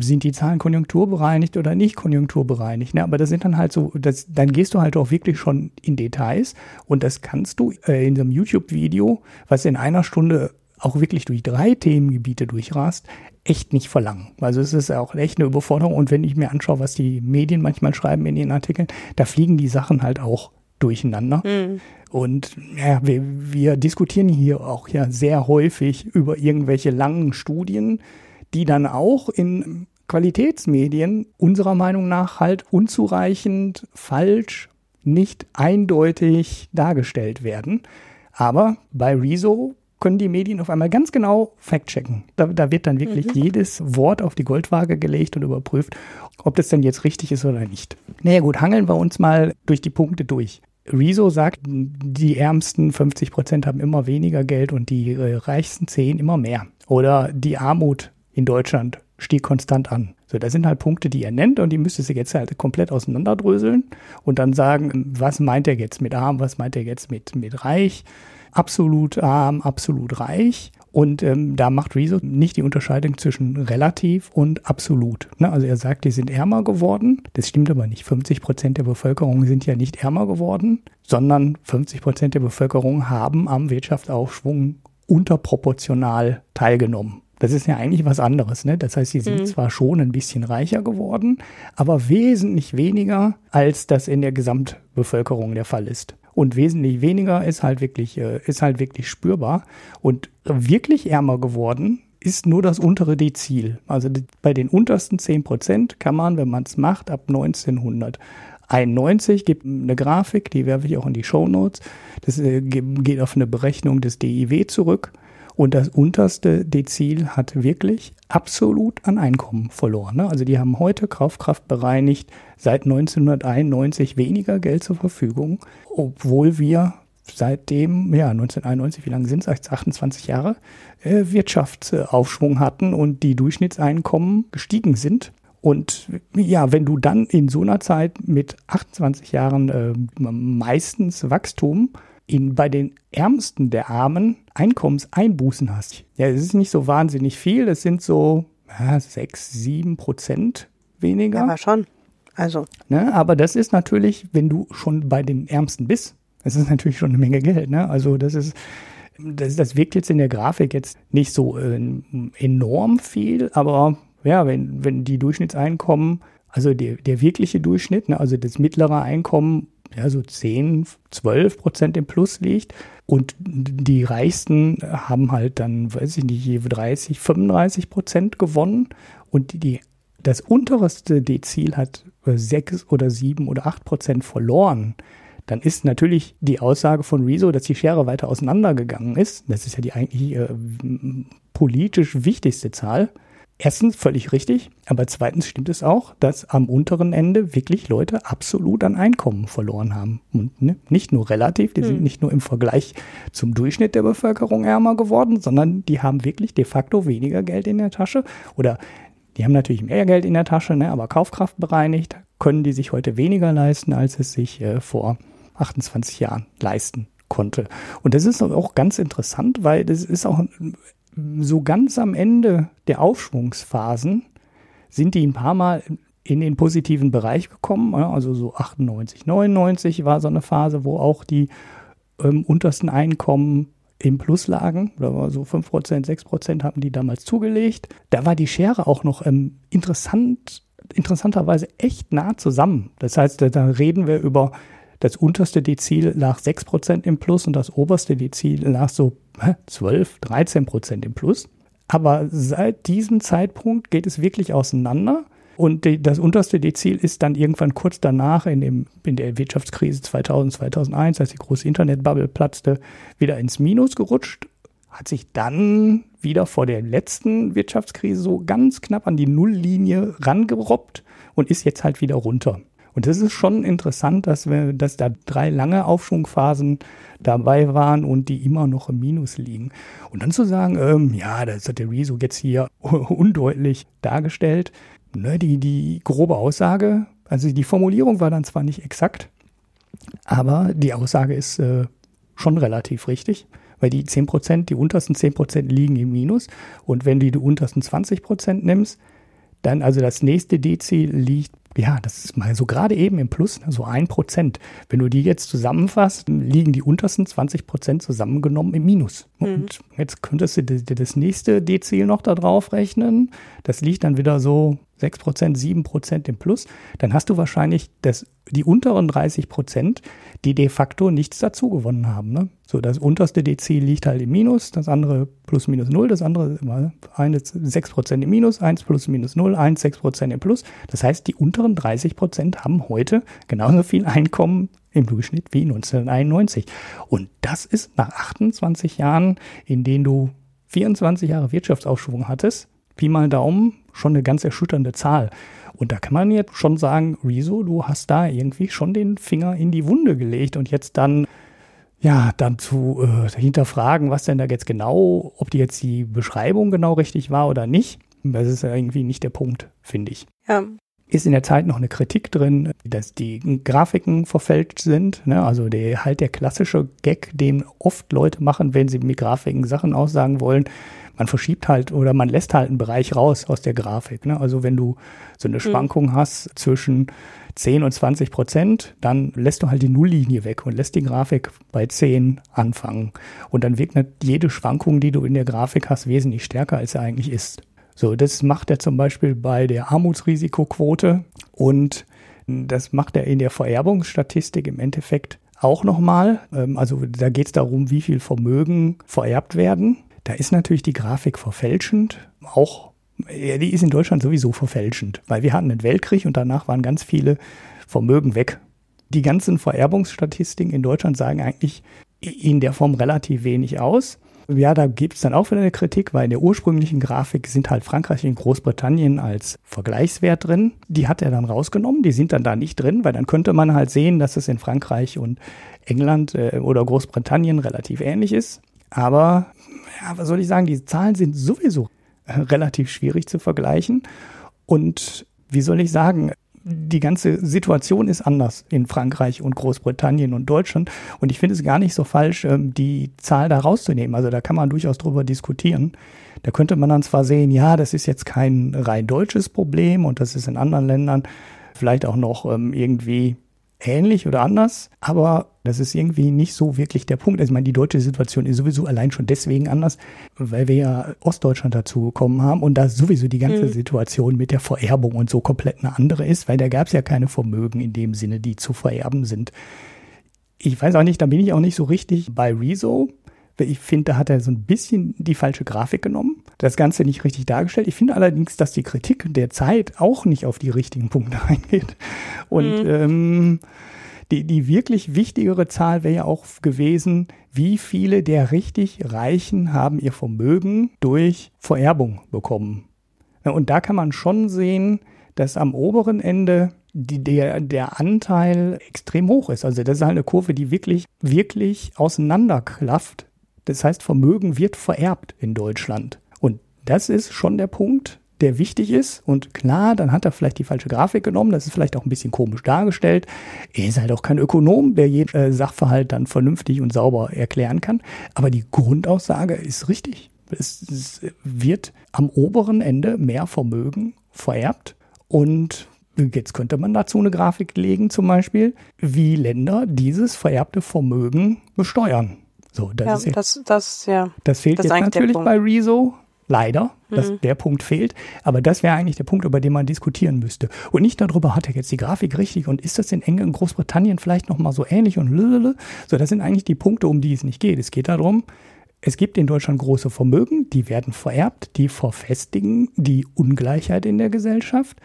sind die Zahlen konjunkturbereinigt oder nicht konjunkturbereinigt. Ne? Aber das sind dann halt so, das, dann gehst du halt auch wirklich schon in Details und das kannst du äh, in so einem YouTube-Video, was in einer Stunde auch wirklich durch drei Themengebiete durchrast, echt nicht verlangen. Also es ist auch echt eine Überforderung. Und wenn ich mir anschaue, was die Medien manchmal schreiben in ihren Artikeln, da fliegen die Sachen halt auch durcheinander. Mhm. Und ja, wir, wir diskutieren hier auch ja sehr häufig über irgendwelche langen Studien, die dann auch in Qualitätsmedien unserer Meinung nach halt unzureichend, falsch, nicht eindeutig dargestellt werden. Aber bei Rezo können die Medien auf einmal ganz genau fact-checken. Da, da, wird dann wirklich mhm. jedes Wort auf die Goldwaage gelegt und überprüft, ob das denn jetzt richtig ist oder nicht. Naja gut, hangeln wir uns mal durch die Punkte durch. Rezo sagt, die ärmsten 50 Prozent haben immer weniger Geld und die äh, reichsten 10 immer mehr. Oder die Armut in Deutschland stieg konstant an. So, das sind halt Punkte, die er nennt und die müsste sie jetzt halt komplett auseinanderdröseln und dann sagen, was meint er jetzt mit arm, was meint er jetzt mit, mit reich, absolut arm, absolut reich. Und ähm, da macht Rezo nicht die Unterscheidung zwischen relativ und absolut. Ne? Also er sagt, die sind ärmer geworden. Das stimmt aber nicht. 50 Prozent der Bevölkerung sind ja nicht ärmer geworden, sondern 50 Prozent der Bevölkerung haben am Wirtschaftsaufschwung unterproportional teilgenommen. Das ist ja eigentlich was anderes. Ne? Das heißt, sie sind mhm. zwar schon ein bisschen reicher geworden, aber wesentlich weniger, als das in der Gesamtbevölkerung der Fall ist. Und wesentlich weniger ist halt wirklich, äh, ist halt wirklich spürbar. Und wirklich ärmer geworden ist nur das untere Dezil. Also bei den untersten 10 Prozent kann man, wenn man es macht, ab 1991 gibt eine Grafik, die werfe ich auch in die Show Notes. Das äh, geht auf eine Berechnung des DIW zurück. Und das unterste Dezil hat wirklich absolut an Einkommen verloren. Ne? Also die haben heute Kaufkraft bereinigt seit 1991 weniger Geld zur Verfügung, obwohl wir seitdem, ja, 1991, wie lange sind es? 28 Jahre, äh, Wirtschaftsaufschwung hatten und die Durchschnittseinkommen gestiegen sind. Und ja, wenn du dann in so einer Zeit mit 28 Jahren äh, meistens Wachstum in, bei den Ärmsten der Armen Einkommenseinbußen hast. Ja, es ist nicht so wahnsinnig viel, es sind so ja, sechs, sieben Prozent weniger.
Aber schon. Also.
Ne, aber das ist natürlich, wenn du schon bei den Ärmsten bist, das ist natürlich schon eine Menge Geld. Ne? Also das ist, das, das wirkt jetzt in der Grafik jetzt nicht so äh, enorm viel, aber ja, wenn, wenn die Durchschnittseinkommen, also der, der wirkliche Durchschnitt, ne, also das mittlere Einkommen ja, so 10, 12 Prozent im Plus liegt. Und die Reichsten haben halt dann, weiß ich nicht, 30, 35 Prozent gewonnen. Und die, das unterste Dezil hat 6 oder 7 oder 8 Prozent verloren. Dann ist natürlich die Aussage von Rezo, dass die Schere weiter auseinandergegangen ist. Das ist ja die eigentlich äh, politisch wichtigste Zahl erstens völlig richtig, aber zweitens stimmt es auch, dass am unteren Ende wirklich Leute absolut an Einkommen verloren haben. Und ne, nicht nur relativ, die hm. sind nicht nur im Vergleich zum Durchschnitt der Bevölkerung ärmer geworden, sondern die haben wirklich de facto weniger Geld in der Tasche oder die haben natürlich mehr Geld in der Tasche, ne, aber Kaufkraft bereinigt, können die sich heute weniger leisten, als es sich äh, vor 28 Jahren leisten konnte. Und das ist auch ganz interessant, weil das ist auch so ganz am Ende der Aufschwungsphasen sind die ein paar Mal in den positiven Bereich gekommen. Also so 98, 99 war so eine Phase, wo auch die ähm, untersten Einkommen im Plus lagen. Da war so 5%, 6% haben die damals zugelegt. Da war die Schere auch noch ähm, interessant interessanterweise echt nah zusammen. Das heißt, da reden wir über das unterste Dezil lag 6% im Plus und das oberste Dezil lag so 12, 13% im Plus. Aber seit diesem Zeitpunkt geht es wirklich auseinander. Und die, das unterste Dezil ist dann irgendwann kurz danach in, dem, in der Wirtschaftskrise 2000, 2001, als die große Internetbubble platzte, wieder ins Minus gerutscht, hat sich dann wieder vor der letzten Wirtschaftskrise so ganz knapp an die Nulllinie rangerobbt und ist jetzt halt wieder runter. Und das ist schon interessant, dass wir, dass da drei lange Aufschwungphasen dabei waren und die immer noch im Minus liegen. Und dann zu sagen, ähm, ja, das hat der Rezo jetzt hier undeutlich dargestellt. Ne, die, die grobe Aussage, also die Formulierung war dann zwar nicht exakt, aber die Aussage ist äh, schon relativ richtig, weil die 10%, die untersten 10% liegen im Minus. Und wenn du die untersten 20% nimmst, dann also das nächste Dezil liegt ja, das ist mal so gerade eben im Plus, ne, so ein Prozent. Wenn du die jetzt zusammenfasst, liegen die untersten 20 Prozent zusammengenommen im Minus. Mhm. Und jetzt könntest du das nächste Dezil noch da drauf rechnen. Das liegt dann wieder so 6 Prozent, 7 Prozent im Plus. Dann hast du wahrscheinlich das, die unteren 30 Prozent, die de facto nichts dazu gewonnen haben. Ne? So, das unterste Dezil liegt halt im Minus, das andere plus minus null, das andere eine 6% im Minus, 1 plus minus null, 1 6% im Plus. Das heißt, die unteren 30% haben heute genauso viel Einkommen im Durchschnitt wie 1991. Und das ist nach 28 Jahren, in denen du 24 Jahre Wirtschaftsaufschwung hattest, wie mal Daumen, schon eine ganz erschütternde Zahl. Und da kann man jetzt schon sagen, Rezo, du hast da irgendwie schon den Finger in die Wunde gelegt und jetzt dann ja, dann zu äh, hinterfragen, was denn da jetzt genau, ob die jetzt die Beschreibung genau richtig war oder nicht. Das ist ja irgendwie nicht der Punkt, finde ich. Ja. Ist in der Zeit noch eine Kritik drin, dass die Grafiken verfälscht sind. Ne? Also der, halt der klassische Gag, den oft Leute machen, wenn sie mit Grafiken Sachen aussagen wollen. Man verschiebt halt oder man lässt halt einen Bereich raus aus der Grafik. Ne? Also wenn du so eine mhm. Schwankung hast zwischen 10 und 20 Prozent, dann lässt du halt die Nulllinie weg und lässt die Grafik bei 10 anfangen. Und dann wirkt jede Schwankung, die du in der Grafik hast, wesentlich stärker, als er eigentlich ist. So, das macht er zum Beispiel bei der Armutsrisikoquote und das macht er in der Vererbungsstatistik im Endeffekt auch nochmal. Ähm, also da geht es darum, wie viel Vermögen vererbt werden. Da ist natürlich die Grafik verfälschend, auch die ist in Deutschland sowieso verfälschend, weil wir hatten einen Weltkrieg und danach waren ganz viele Vermögen weg. Die ganzen Vererbungsstatistiken in Deutschland sagen eigentlich in der Form relativ wenig aus. Ja, da gibt es dann auch wieder eine Kritik, weil in der ursprünglichen Grafik sind halt Frankreich und Großbritannien als Vergleichswert drin. Die hat er dann rausgenommen, die sind dann da nicht drin, weil dann könnte man halt sehen, dass es in Frankreich und England äh, oder Großbritannien relativ ähnlich ist. Aber, ja, was soll ich sagen, die Zahlen sind sowieso relativ schwierig zu vergleichen. Und wie soll ich sagen, die ganze Situation ist anders in Frankreich und Großbritannien und Deutschland. Und ich finde es gar nicht so falsch, ähm, die Zahl da rauszunehmen. Also da kann man durchaus drüber diskutieren. Da könnte man dann zwar sehen, ja, das ist jetzt kein rein deutsches Problem und das ist in anderen Ländern vielleicht auch noch ähm, irgendwie ähnlich oder anders, aber das ist irgendwie nicht so wirklich der Punkt. Also ich meine, die deutsche Situation ist sowieso allein schon deswegen anders, weil wir ja Ostdeutschland dazu gekommen haben und da sowieso die ganze mhm. Situation mit der Vererbung und so komplett eine andere ist, weil da gab es ja keine Vermögen in dem Sinne, die zu vererben sind. Ich weiß auch nicht, da bin ich auch nicht so richtig bei Rezo. Ich finde, da hat er so ein bisschen die falsche Grafik genommen, das Ganze nicht richtig dargestellt. Ich finde allerdings, dass die Kritik der Zeit auch nicht auf die richtigen Punkte eingeht. Und mhm. ähm, die, die wirklich wichtigere Zahl wäre ja auch gewesen, wie viele der richtig Reichen haben ihr Vermögen durch Vererbung bekommen. Und da kann man schon sehen, dass am oberen Ende die, der, der Anteil extrem hoch ist. Also das ist halt eine Kurve, die wirklich, wirklich auseinanderklafft. Das heißt, Vermögen wird vererbt in Deutschland. Und das ist schon der Punkt, der wichtig ist. Und klar, dann hat er vielleicht die falsche Grafik genommen. Das ist vielleicht auch ein bisschen komisch dargestellt. Er ist halt auch kein Ökonom, der jeden äh, Sachverhalt dann vernünftig und sauber erklären kann. Aber die Grundaussage ist richtig. Es, es wird am oberen Ende mehr Vermögen vererbt. Und Jetzt könnte man dazu eine Grafik legen, zum Beispiel, wie Länder dieses vererbte Vermögen besteuern. So, das
ja,
ist jetzt,
das, das, ja.
Das fehlt das jetzt natürlich bei Rezo Leider, dass
Mhm.
der Punkt fehlt. Aber das wäre eigentlich der Punkt, über den man diskutieren müsste. Und nicht darüber, hat er jetzt die Grafik richtig und ist das in England, Großbritannien vielleicht nochmal so ähnlich und lülülü. So, das sind eigentlich die Punkte, um die es nicht geht. Es geht darum, es gibt in Deutschland große Vermögen, die werden vererbt, die verfestigen die Ungleichheit in der Gesellschaft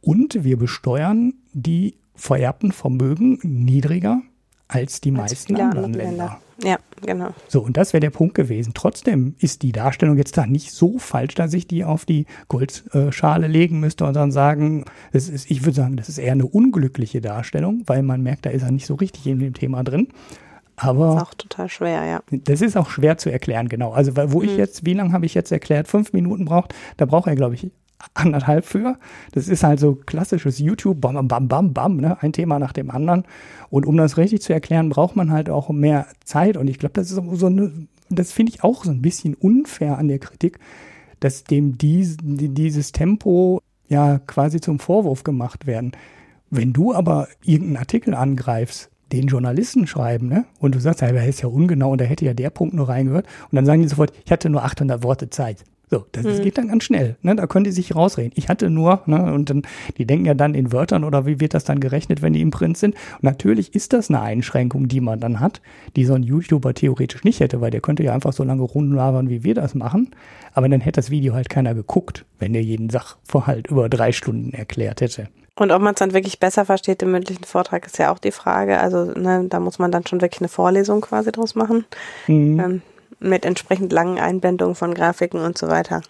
und wir besteuern die vererbten Vermögen niedriger als die
Als
meisten
viele
anderen
andere
Länder.
Ja, genau.
So, und das wäre der Punkt gewesen. Trotzdem ist die Darstellung jetzt da nicht so falsch, dass ich die auf die Goldschale legen müsste und dann sagen, es ist, ich würde sagen, das ist eher eine unglückliche Darstellung, weil man merkt, da ist er nicht so richtig in dem Thema drin.
Ist
Aber
auch total schwer, ja.
das ist auch schwer zu erklären, genau. Also, wo ich
Mhm.
jetzt, wie lange habe ich jetzt erklärt? Fünf Minuten braucht, da braucht er, glaube ich, anderthalb für. Das ist halt so klassisches YouTube, bam, bam, bam, bam, ne? ein Thema nach dem anderen. Und um das richtig zu erklären, braucht man halt auch mehr Zeit. Und ich glaube, das ist so eine, das finde ich auch so ein bisschen unfair an der Kritik, dass dem dies, die- dieses Tempo ja quasi zum Vorwurf gemacht werden. Wenn du aber irgendeinen Artikel angreifst, den Journalisten schreiben, ne? Und du sagst, ja, der ist ja ungenau und da hätte ja der Punkt nur reingehört. Und dann sagen die sofort, ich hatte nur 800 Worte Zeit. So, das, das geht dann ganz schnell. Ne? Da können die sich rausreden. Ich hatte nur, ne? und dann, die denken ja dann in Wörtern oder wie wird das dann gerechnet, wenn die im Print sind. Und natürlich ist das eine Einschränkung, die man dann hat, die so ein YouTuber theoretisch nicht hätte, weil der könnte ja einfach so lange rumlabern, wie wir das machen. Aber dann hätte das Video halt keiner geguckt, wenn der jeden Sachverhalt über drei Stunden erklärt hätte.
Und ob man es dann wirklich besser versteht im mündlichen Vortrag, ist ja auch die Frage. Also ne, da muss man dann schon wirklich eine Vorlesung quasi draus machen.
Mhm.
Ähm, mit entsprechend langen Einblendungen von Grafiken und so weiter.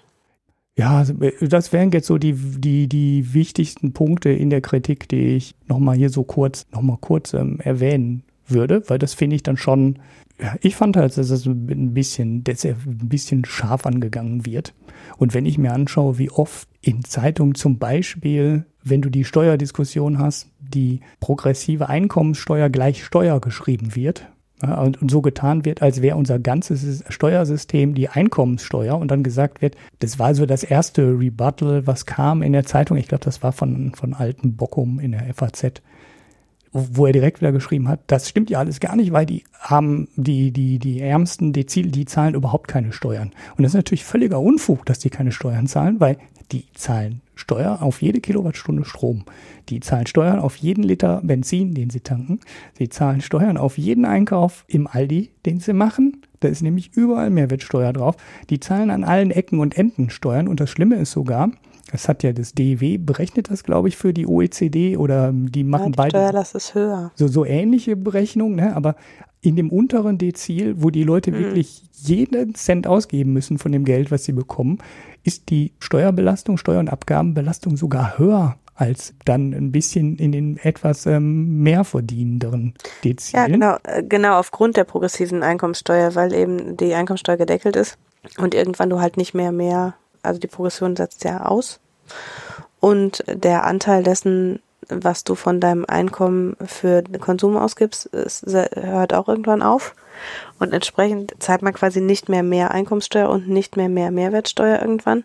Ja, also, äh, das wären jetzt so die, die, die wichtigsten Punkte in der Kritik, die ich nochmal hier so kurz, noch mal kurz ähm, erwähnen würde, weil das finde ich dann schon, ja, ich fand halt, dass es ein bisschen, dass er ein bisschen scharf angegangen wird. Und wenn ich mir anschaue, wie oft in Zeitungen zum Beispiel, wenn du die Steuerdiskussion hast, die progressive Einkommenssteuer gleich Steuer geschrieben wird, und, und so getan wird, als wäre unser ganzes Steuersystem die Einkommenssteuer und dann gesagt wird, das war so das erste Rebuttal, was kam in der Zeitung. Ich glaube, das war von, von Alten Bockum in der FAZ, wo wo er direkt wieder geschrieben hat, das stimmt ja alles gar nicht, weil die haben, die, die, die Ärmsten, die, Ziel, die zahlen überhaupt keine Steuern. Und das ist natürlich völliger Unfug, dass die keine Steuern zahlen, weil die zahlen Steuer auf jede Kilowattstunde Strom. Die zahlen Steuern auf jeden Liter Benzin, den sie tanken. Sie zahlen Steuern auf jeden Einkauf im Aldi, den sie machen. Da ist nämlich überall Mehrwertsteuer drauf. Die zahlen an allen Ecken und Enden Steuern. Und das Schlimme ist sogar, das hat ja das DEW berechnet das, glaube ich, für die OECD oder die machen
Ja, die
beide
Steuerlast ist höher.
so, so ähnliche Berechnungen, ne? aber in dem unteren Dezil, wo die Leute wirklich jeden Cent ausgeben müssen von dem Geld, was sie bekommen, ist die Steuerbelastung, Steuer- und Abgabenbelastung sogar höher als dann ein bisschen in den etwas ähm, mehr verdienenderen Dezilen.
Ja, genau, äh, genau aufgrund der progressiven Einkommenssteuer, weil eben die Einkommenssteuer gedeckelt ist und irgendwann du halt nicht mehr mehr, also die Progression setzt ja aus und der Anteil dessen, was du von deinem Einkommen für den Konsum ausgibst, hört auch irgendwann auf und entsprechend zahlt man quasi nicht mehr mehr Einkommenssteuer und nicht mehr mehr Mehrwertsteuer irgendwann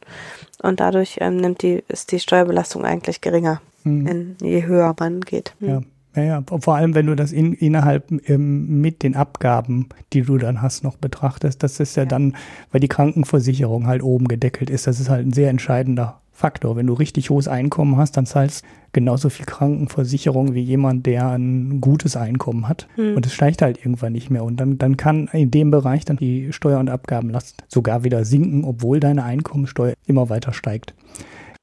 und dadurch ähm, nimmt die ist die Steuerbelastung eigentlich geringer, in, je höher man geht. Hm.
Ja. Ja, ja, vor allem, wenn du das in, innerhalb ähm, mit den Abgaben, die du dann hast, noch betrachtest, das ist ja,
Ja.
dann, weil die Krankenversicherung halt oben gedeckelt ist, das ist halt ein sehr entscheidender Faktor. Wenn du richtig hohes Einkommen hast, dann zahlst genauso viel Krankenversicherung wie jemand, der ein gutes Einkommen hat. Und es steigt halt irgendwann nicht mehr. Und dann, dann kann in dem Bereich dann die Steuer- und Abgabenlast sogar wieder sinken, obwohl deine Einkommensteuer immer weiter steigt.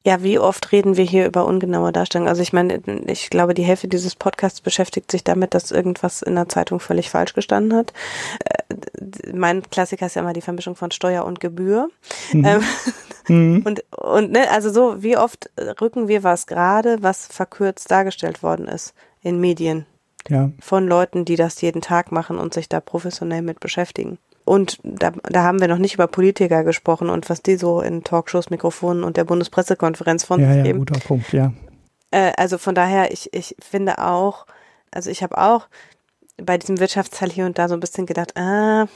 Ja, wie oft reden wir hier über ungenaue Darstellung? Also ich meine, ich glaube, die Hälfte dieses Podcasts beschäftigt sich damit, dass irgendwas in der Zeitung völlig falsch gestanden hat. Äh, Mein Klassiker ist ja immer die Vermischung von Steuer und Gebühr. Ähm,
Mhm.
und und ne, also so, wie oft rücken wir was gerade, was verkürzt dargestellt worden ist in Medien
Ja,
von Leuten, die das jeden Tag machen und sich da professionell mit beschäftigen. Und da, da haben wir noch nicht über Politiker gesprochen und was die so in Talkshows, Mikrofonen und der Bundespressekonferenz von
ja,
sich
ja,
geben.
guter Punkt, ja.
Äh, also von daher, ich, ich finde auch, also ich habe auch bei diesem Wirtschaftsteil hier und da so ein bisschen gedacht, ah,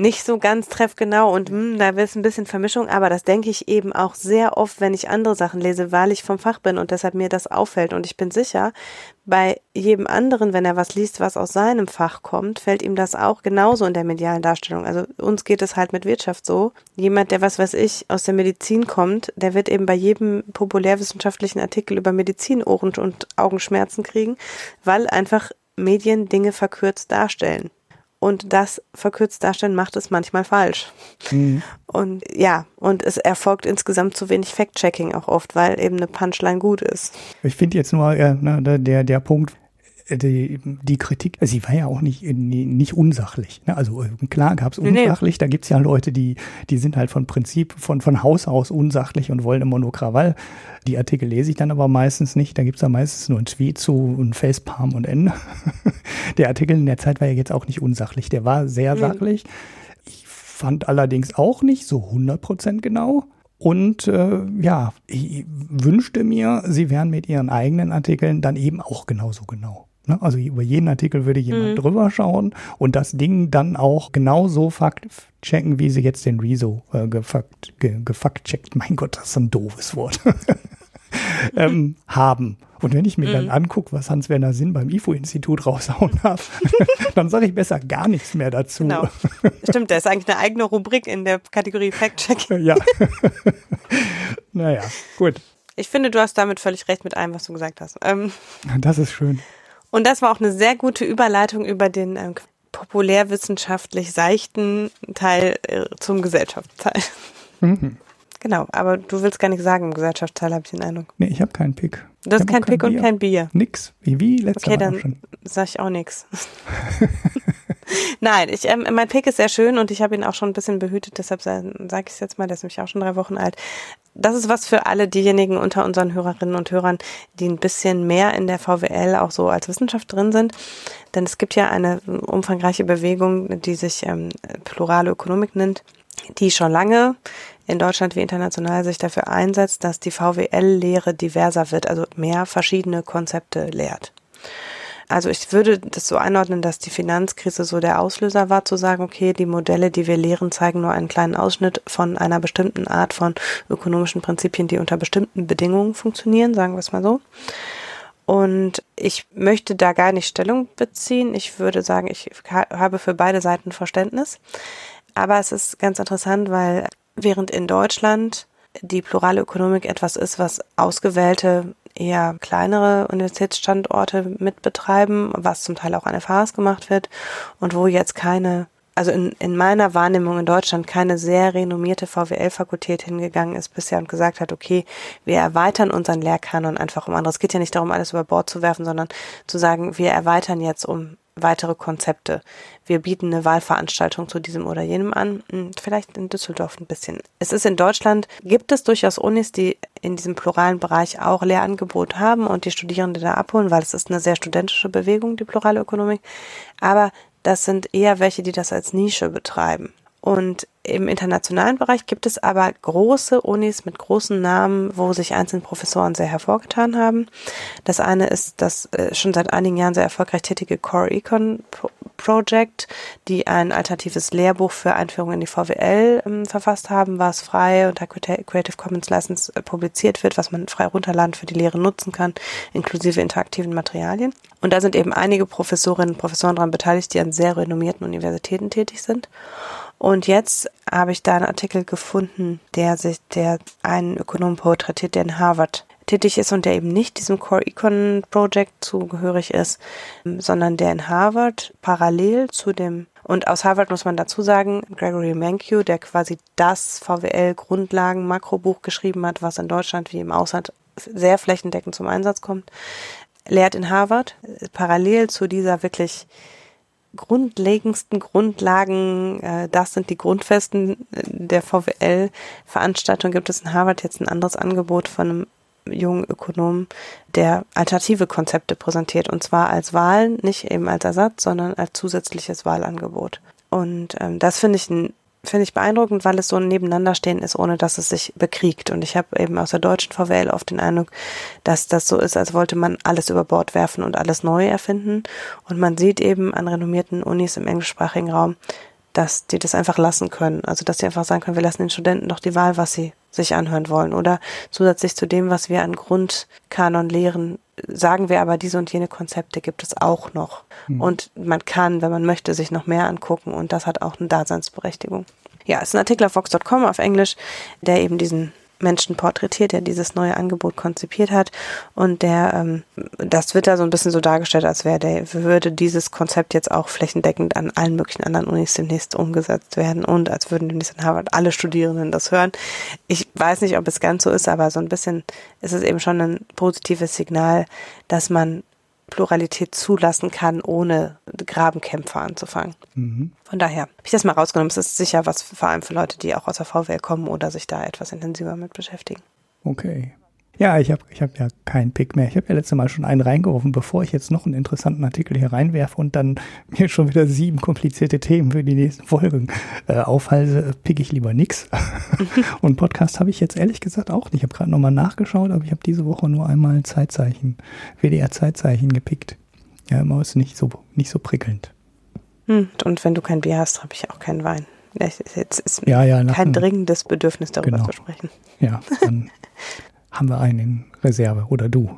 nicht so ganz treffgenau und mh, da ist ein bisschen Vermischung, aber das denke ich eben auch sehr oft, wenn ich andere Sachen lese, weil ich vom Fach bin und deshalb mir das auffällt. Und ich bin sicher, bei jedem anderen, wenn er was liest, was aus seinem Fach kommt, fällt ihm das auch genauso in der medialen Darstellung. Also uns geht es halt mit Wirtschaft so. Jemand, der was weiß ich aus der Medizin kommt, der wird eben bei jedem populärwissenschaftlichen Artikel über Medizin Ohren- und Augenschmerzen kriegen, weil einfach Medien Dinge verkürzt darstellen. Und das verkürzt darstellen macht es manchmal falsch. Mhm. Und ja, und es erfolgt insgesamt zu wenig Fact-Checking auch oft, weil eben eine Punchline gut ist.
Ich finde jetzt nur äh, ne, der, der Punkt, die, die Kritik, sie war ja auch nicht, nicht unsachlich. Ne? Also äh, klar gab es unsachlich, nee. da gibt's ja Leute, die, die sind halt von Prinzip, von, von Haus aus unsachlich und wollen immer nur Krawall. Die Artikel lese ich dann aber meistens nicht. Da gibt's ja meistens nur ein Tweet zu und Facepalm und Ende. der Artikel in der Zeit war ja jetzt auch nicht unsachlich. Der war sehr nee. sachlich. Ich fand allerdings auch nicht so 100% genau. Und äh, ja, ich wünschte mir, sie wären mit ihren eigenen Artikeln dann eben auch genauso genau. Ne? Also über jeden Artikel würde jemand mhm. drüber schauen und das Ding dann auch genauso fakt checken, wie sie jetzt den Rezo äh, gefakt, ge, gefakt checkt. Mein Gott, das ist ein doofes Wort. ähm, haben. Und wenn ich mir mhm. dann angucke, was Hans-Werner Sinn beim IFO-Institut raushauen darf, dann sage ich besser gar nichts mehr dazu. Genau.
Stimmt, der ist eigentlich eine eigene Rubrik in der Kategorie Fact-Checking.
ja. naja, gut.
Ich finde, du hast damit völlig recht mit allem, was du gesagt hast. Ähm,
das ist schön.
Und das war auch eine sehr gute Überleitung über den ähm, populärwissenschaftlich seichten Teil äh, zum Gesellschaftsteil. Mhm. Genau, aber du willst gar nicht sagen im Gesellschaftsteil, habe ich den Eindruck.
Nee, ich habe keinen Pick.
Du hast keinen Pick kein und kein Bier.
Nix. Wie, wie letztes
Okay, dann schon. sag ich auch nix. Nein, ich, ähm, mein Pick ist sehr schön und ich habe ihn auch schon ein bisschen behütet, deshalb sage ich es jetzt mal, der ist nämlich auch schon drei Wochen alt. Das ist was für alle diejenigen unter unseren Hörerinnen und Hörern, die ein bisschen mehr in der VWL auch so als Wissenschaft drin sind. Denn es gibt ja eine umfangreiche Bewegung, die sich ähm, plurale Ökonomik nennt, die schon lange in Deutschland wie international sich dafür einsetzt, dass die VWL-Lehre diverser wird, also mehr verschiedene Konzepte lehrt. Also ich würde das so einordnen, dass die Finanzkrise so der Auslöser war, zu sagen, okay, die Modelle, die wir lehren, zeigen nur einen kleinen Ausschnitt von einer bestimmten Art von ökonomischen Prinzipien, die unter bestimmten Bedingungen funktionieren, sagen wir es mal so. Und ich möchte da gar nicht Stellung beziehen. Ich würde sagen, ich habe für beide Seiten Verständnis. Aber es ist ganz interessant, weil während in Deutschland die plurale Ökonomik etwas ist, was ausgewählte eher kleinere Universitätsstandorte mitbetreiben, was zum Teil auch an FHs gemacht wird und wo jetzt keine, also in, in meiner Wahrnehmung in Deutschland keine sehr renommierte VWL-Fakultät hingegangen ist bisher und gesagt hat, okay, wir erweitern unseren Lehrkanon einfach um andere. Es geht ja nicht darum, alles über Bord zu werfen, sondern zu sagen, wir erweitern jetzt um weitere Konzepte. Wir bieten eine Wahlveranstaltung zu diesem oder jenem an, hm, vielleicht in Düsseldorf ein bisschen. Es ist in Deutschland, gibt es durchaus Unis, die in diesem pluralen Bereich auch Lehrangebot haben und die Studierende da abholen, weil es ist eine sehr studentische Bewegung, die plurale Ökonomik. Aber das sind eher welche, die das als Nische betreiben. Und im internationalen Bereich gibt es aber große Unis mit großen Namen, wo sich einzelne Professoren sehr hervorgetan haben. Das eine ist das äh, schon seit einigen Jahren sehr erfolgreich tätige Core Econ Project, die ein alternatives Lehrbuch für Einführung in die VWL ähm, verfasst haben, was frei unter Creative Commons License äh, publiziert wird, was man frei runterladen für die Lehre nutzen kann, inklusive interaktiven Materialien. Und da sind eben einige Professorinnen und Professoren daran beteiligt, die an sehr renommierten Universitäten tätig sind. Und jetzt habe ich da einen Artikel gefunden, der sich, der einen Ökonomen porträtiert, der in Harvard tätig ist und der eben nicht diesem Core Econ Project zugehörig ist, sondern der in Harvard parallel zu dem und aus Harvard muss man dazu sagen, Gregory Mankiw, der quasi das VWL-Grundlagen Makrobuch geschrieben hat, was in Deutschland wie im Ausland sehr flächendeckend zum Einsatz kommt, lehrt in Harvard parallel zu dieser wirklich grundlegendsten Grundlagen, äh, das sind die Grundfesten der VWL-Veranstaltung, gibt es in Harvard jetzt ein anderes Angebot von einem jungen Ökonomen, der alternative Konzepte präsentiert und zwar als Wahl, nicht eben als Ersatz, sondern als zusätzliches Wahlangebot. Und ähm, das finde ich ein finde ich beeindruckend, weil es so ein Nebeneinanderstehen ist, ohne dass es sich bekriegt. Und ich habe eben aus der deutschen VWL oft den Eindruck, dass das so ist, als wollte man alles über Bord werfen und alles neu erfinden. Und man sieht eben an renommierten Unis im englischsprachigen Raum, dass die das einfach lassen können. Also dass sie einfach sagen können, wir lassen den Studenten doch die Wahl, was sie sich anhören wollen. Oder zusätzlich zu dem, was wir an Grundkanon lehren, sagen wir aber, diese und jene Konzepte gibt es auch noch. Mhm. Und man kann, wenn man möchte, sich noch mehr angucken und das hat auch eine Daseinsberechtigung. Ja, es ist ein Artikel auf Vox.com auf Englisch, der eben diesen Menschen porträtiert, der dieses neue Angebot konzipiert hat. Und der, ähm, das wird da so ein bisschen so dargestellt, als wäre der, würde dieses Konzept jetzt auch flächendeckend an allen möglichen anderen Unis demnächst umgesetzt werden und als würden demnächst in Harvard alle Studierenden das hören. Ich weiß nicht, ob es ganz so ist, aber so ein bisschen ist es eben schon ein positives Signal, dass man Pluralität zulassen kann, ohne Grabenkämpfe anzufangen. Mhm. Von daher habe ich das mal rausgenommen. Es ist sicher was vor allem für Leute, die auch aus der VWL kommen oder sich da etwas intensiver mit beschäftigen.
Okay. Ja, ich habe ich hab ja keinen Pick mehr. Ich habe ja letztes Mal schon einen reingerufen, bevor ich jetzt noch einen interessanten Artikel hier reinwerfe und dann mir schon wieder sieben komplizierte Themen für die nächsten Folgen äh, aufhalte, pick ich lieber nix. und Podcast habe ich jetzt ehrlich gesagt auch nicht. Ich habe gerade nochmal nachgeschaut, aber ich habe diese Woche nur einmal Zeitzeichen, WDR-Zeitzeichen gepickt. Ja, immer ist nicht so, nicht so prickelnd.
Hm, und wenn du kein Bier hast, habe ich auch keinen Wein. Es ist jetzt ist
ja, ja,
kein dringendes Bedürfnis, darüber genau. zu sprechen.
Ja, dann haben wir einen in Reserve oder du?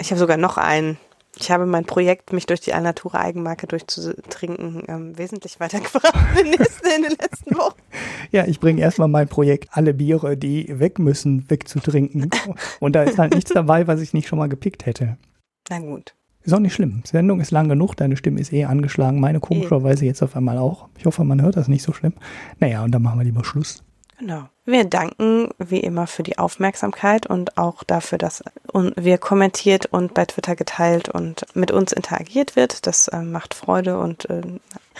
Ich habe sogar noch einen. Ich habe mein Projekt, mich durch die Alnatura Eigenmarke durchzutrinken, ähm, wesentlich weitergebracht in den letzten Wochen.
Ja, ich bringe erstmal mein Projekt, alle Biere, die weg müssen, wegzutrinken. Und da ist halt nichts dabei, was ich nicht schon mal gepickt hätte.
Na gut.
Ist auch nicht schlimm. Die Sendung ist lang genug, deine Stimme ist eh angeschlagen, meine komischerweise jetzt auf einmal auch. Ich hoffe, man hört das nicht so schlimm. Naja, und dann machen wir lieber Schluss.
Genau. Wir danken wie immer für die Aufmerksamkeit und auch dafür, dass wir kommentiert und bei Twitter geteilt und mit uns interagiert wird. Das äh, macht Freude und äh,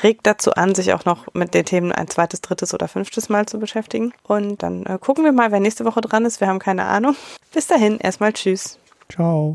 regt dazu an, sich auch noch mit den Themen ein zweites, drittes oder fünftes Mal zu beschäftigen. Und dann äh, gucken wir mal, wer nächste Woche dran ist. Wir haben keine Ahnung. Bis dahin, erstmal Tschüss.
Ciao.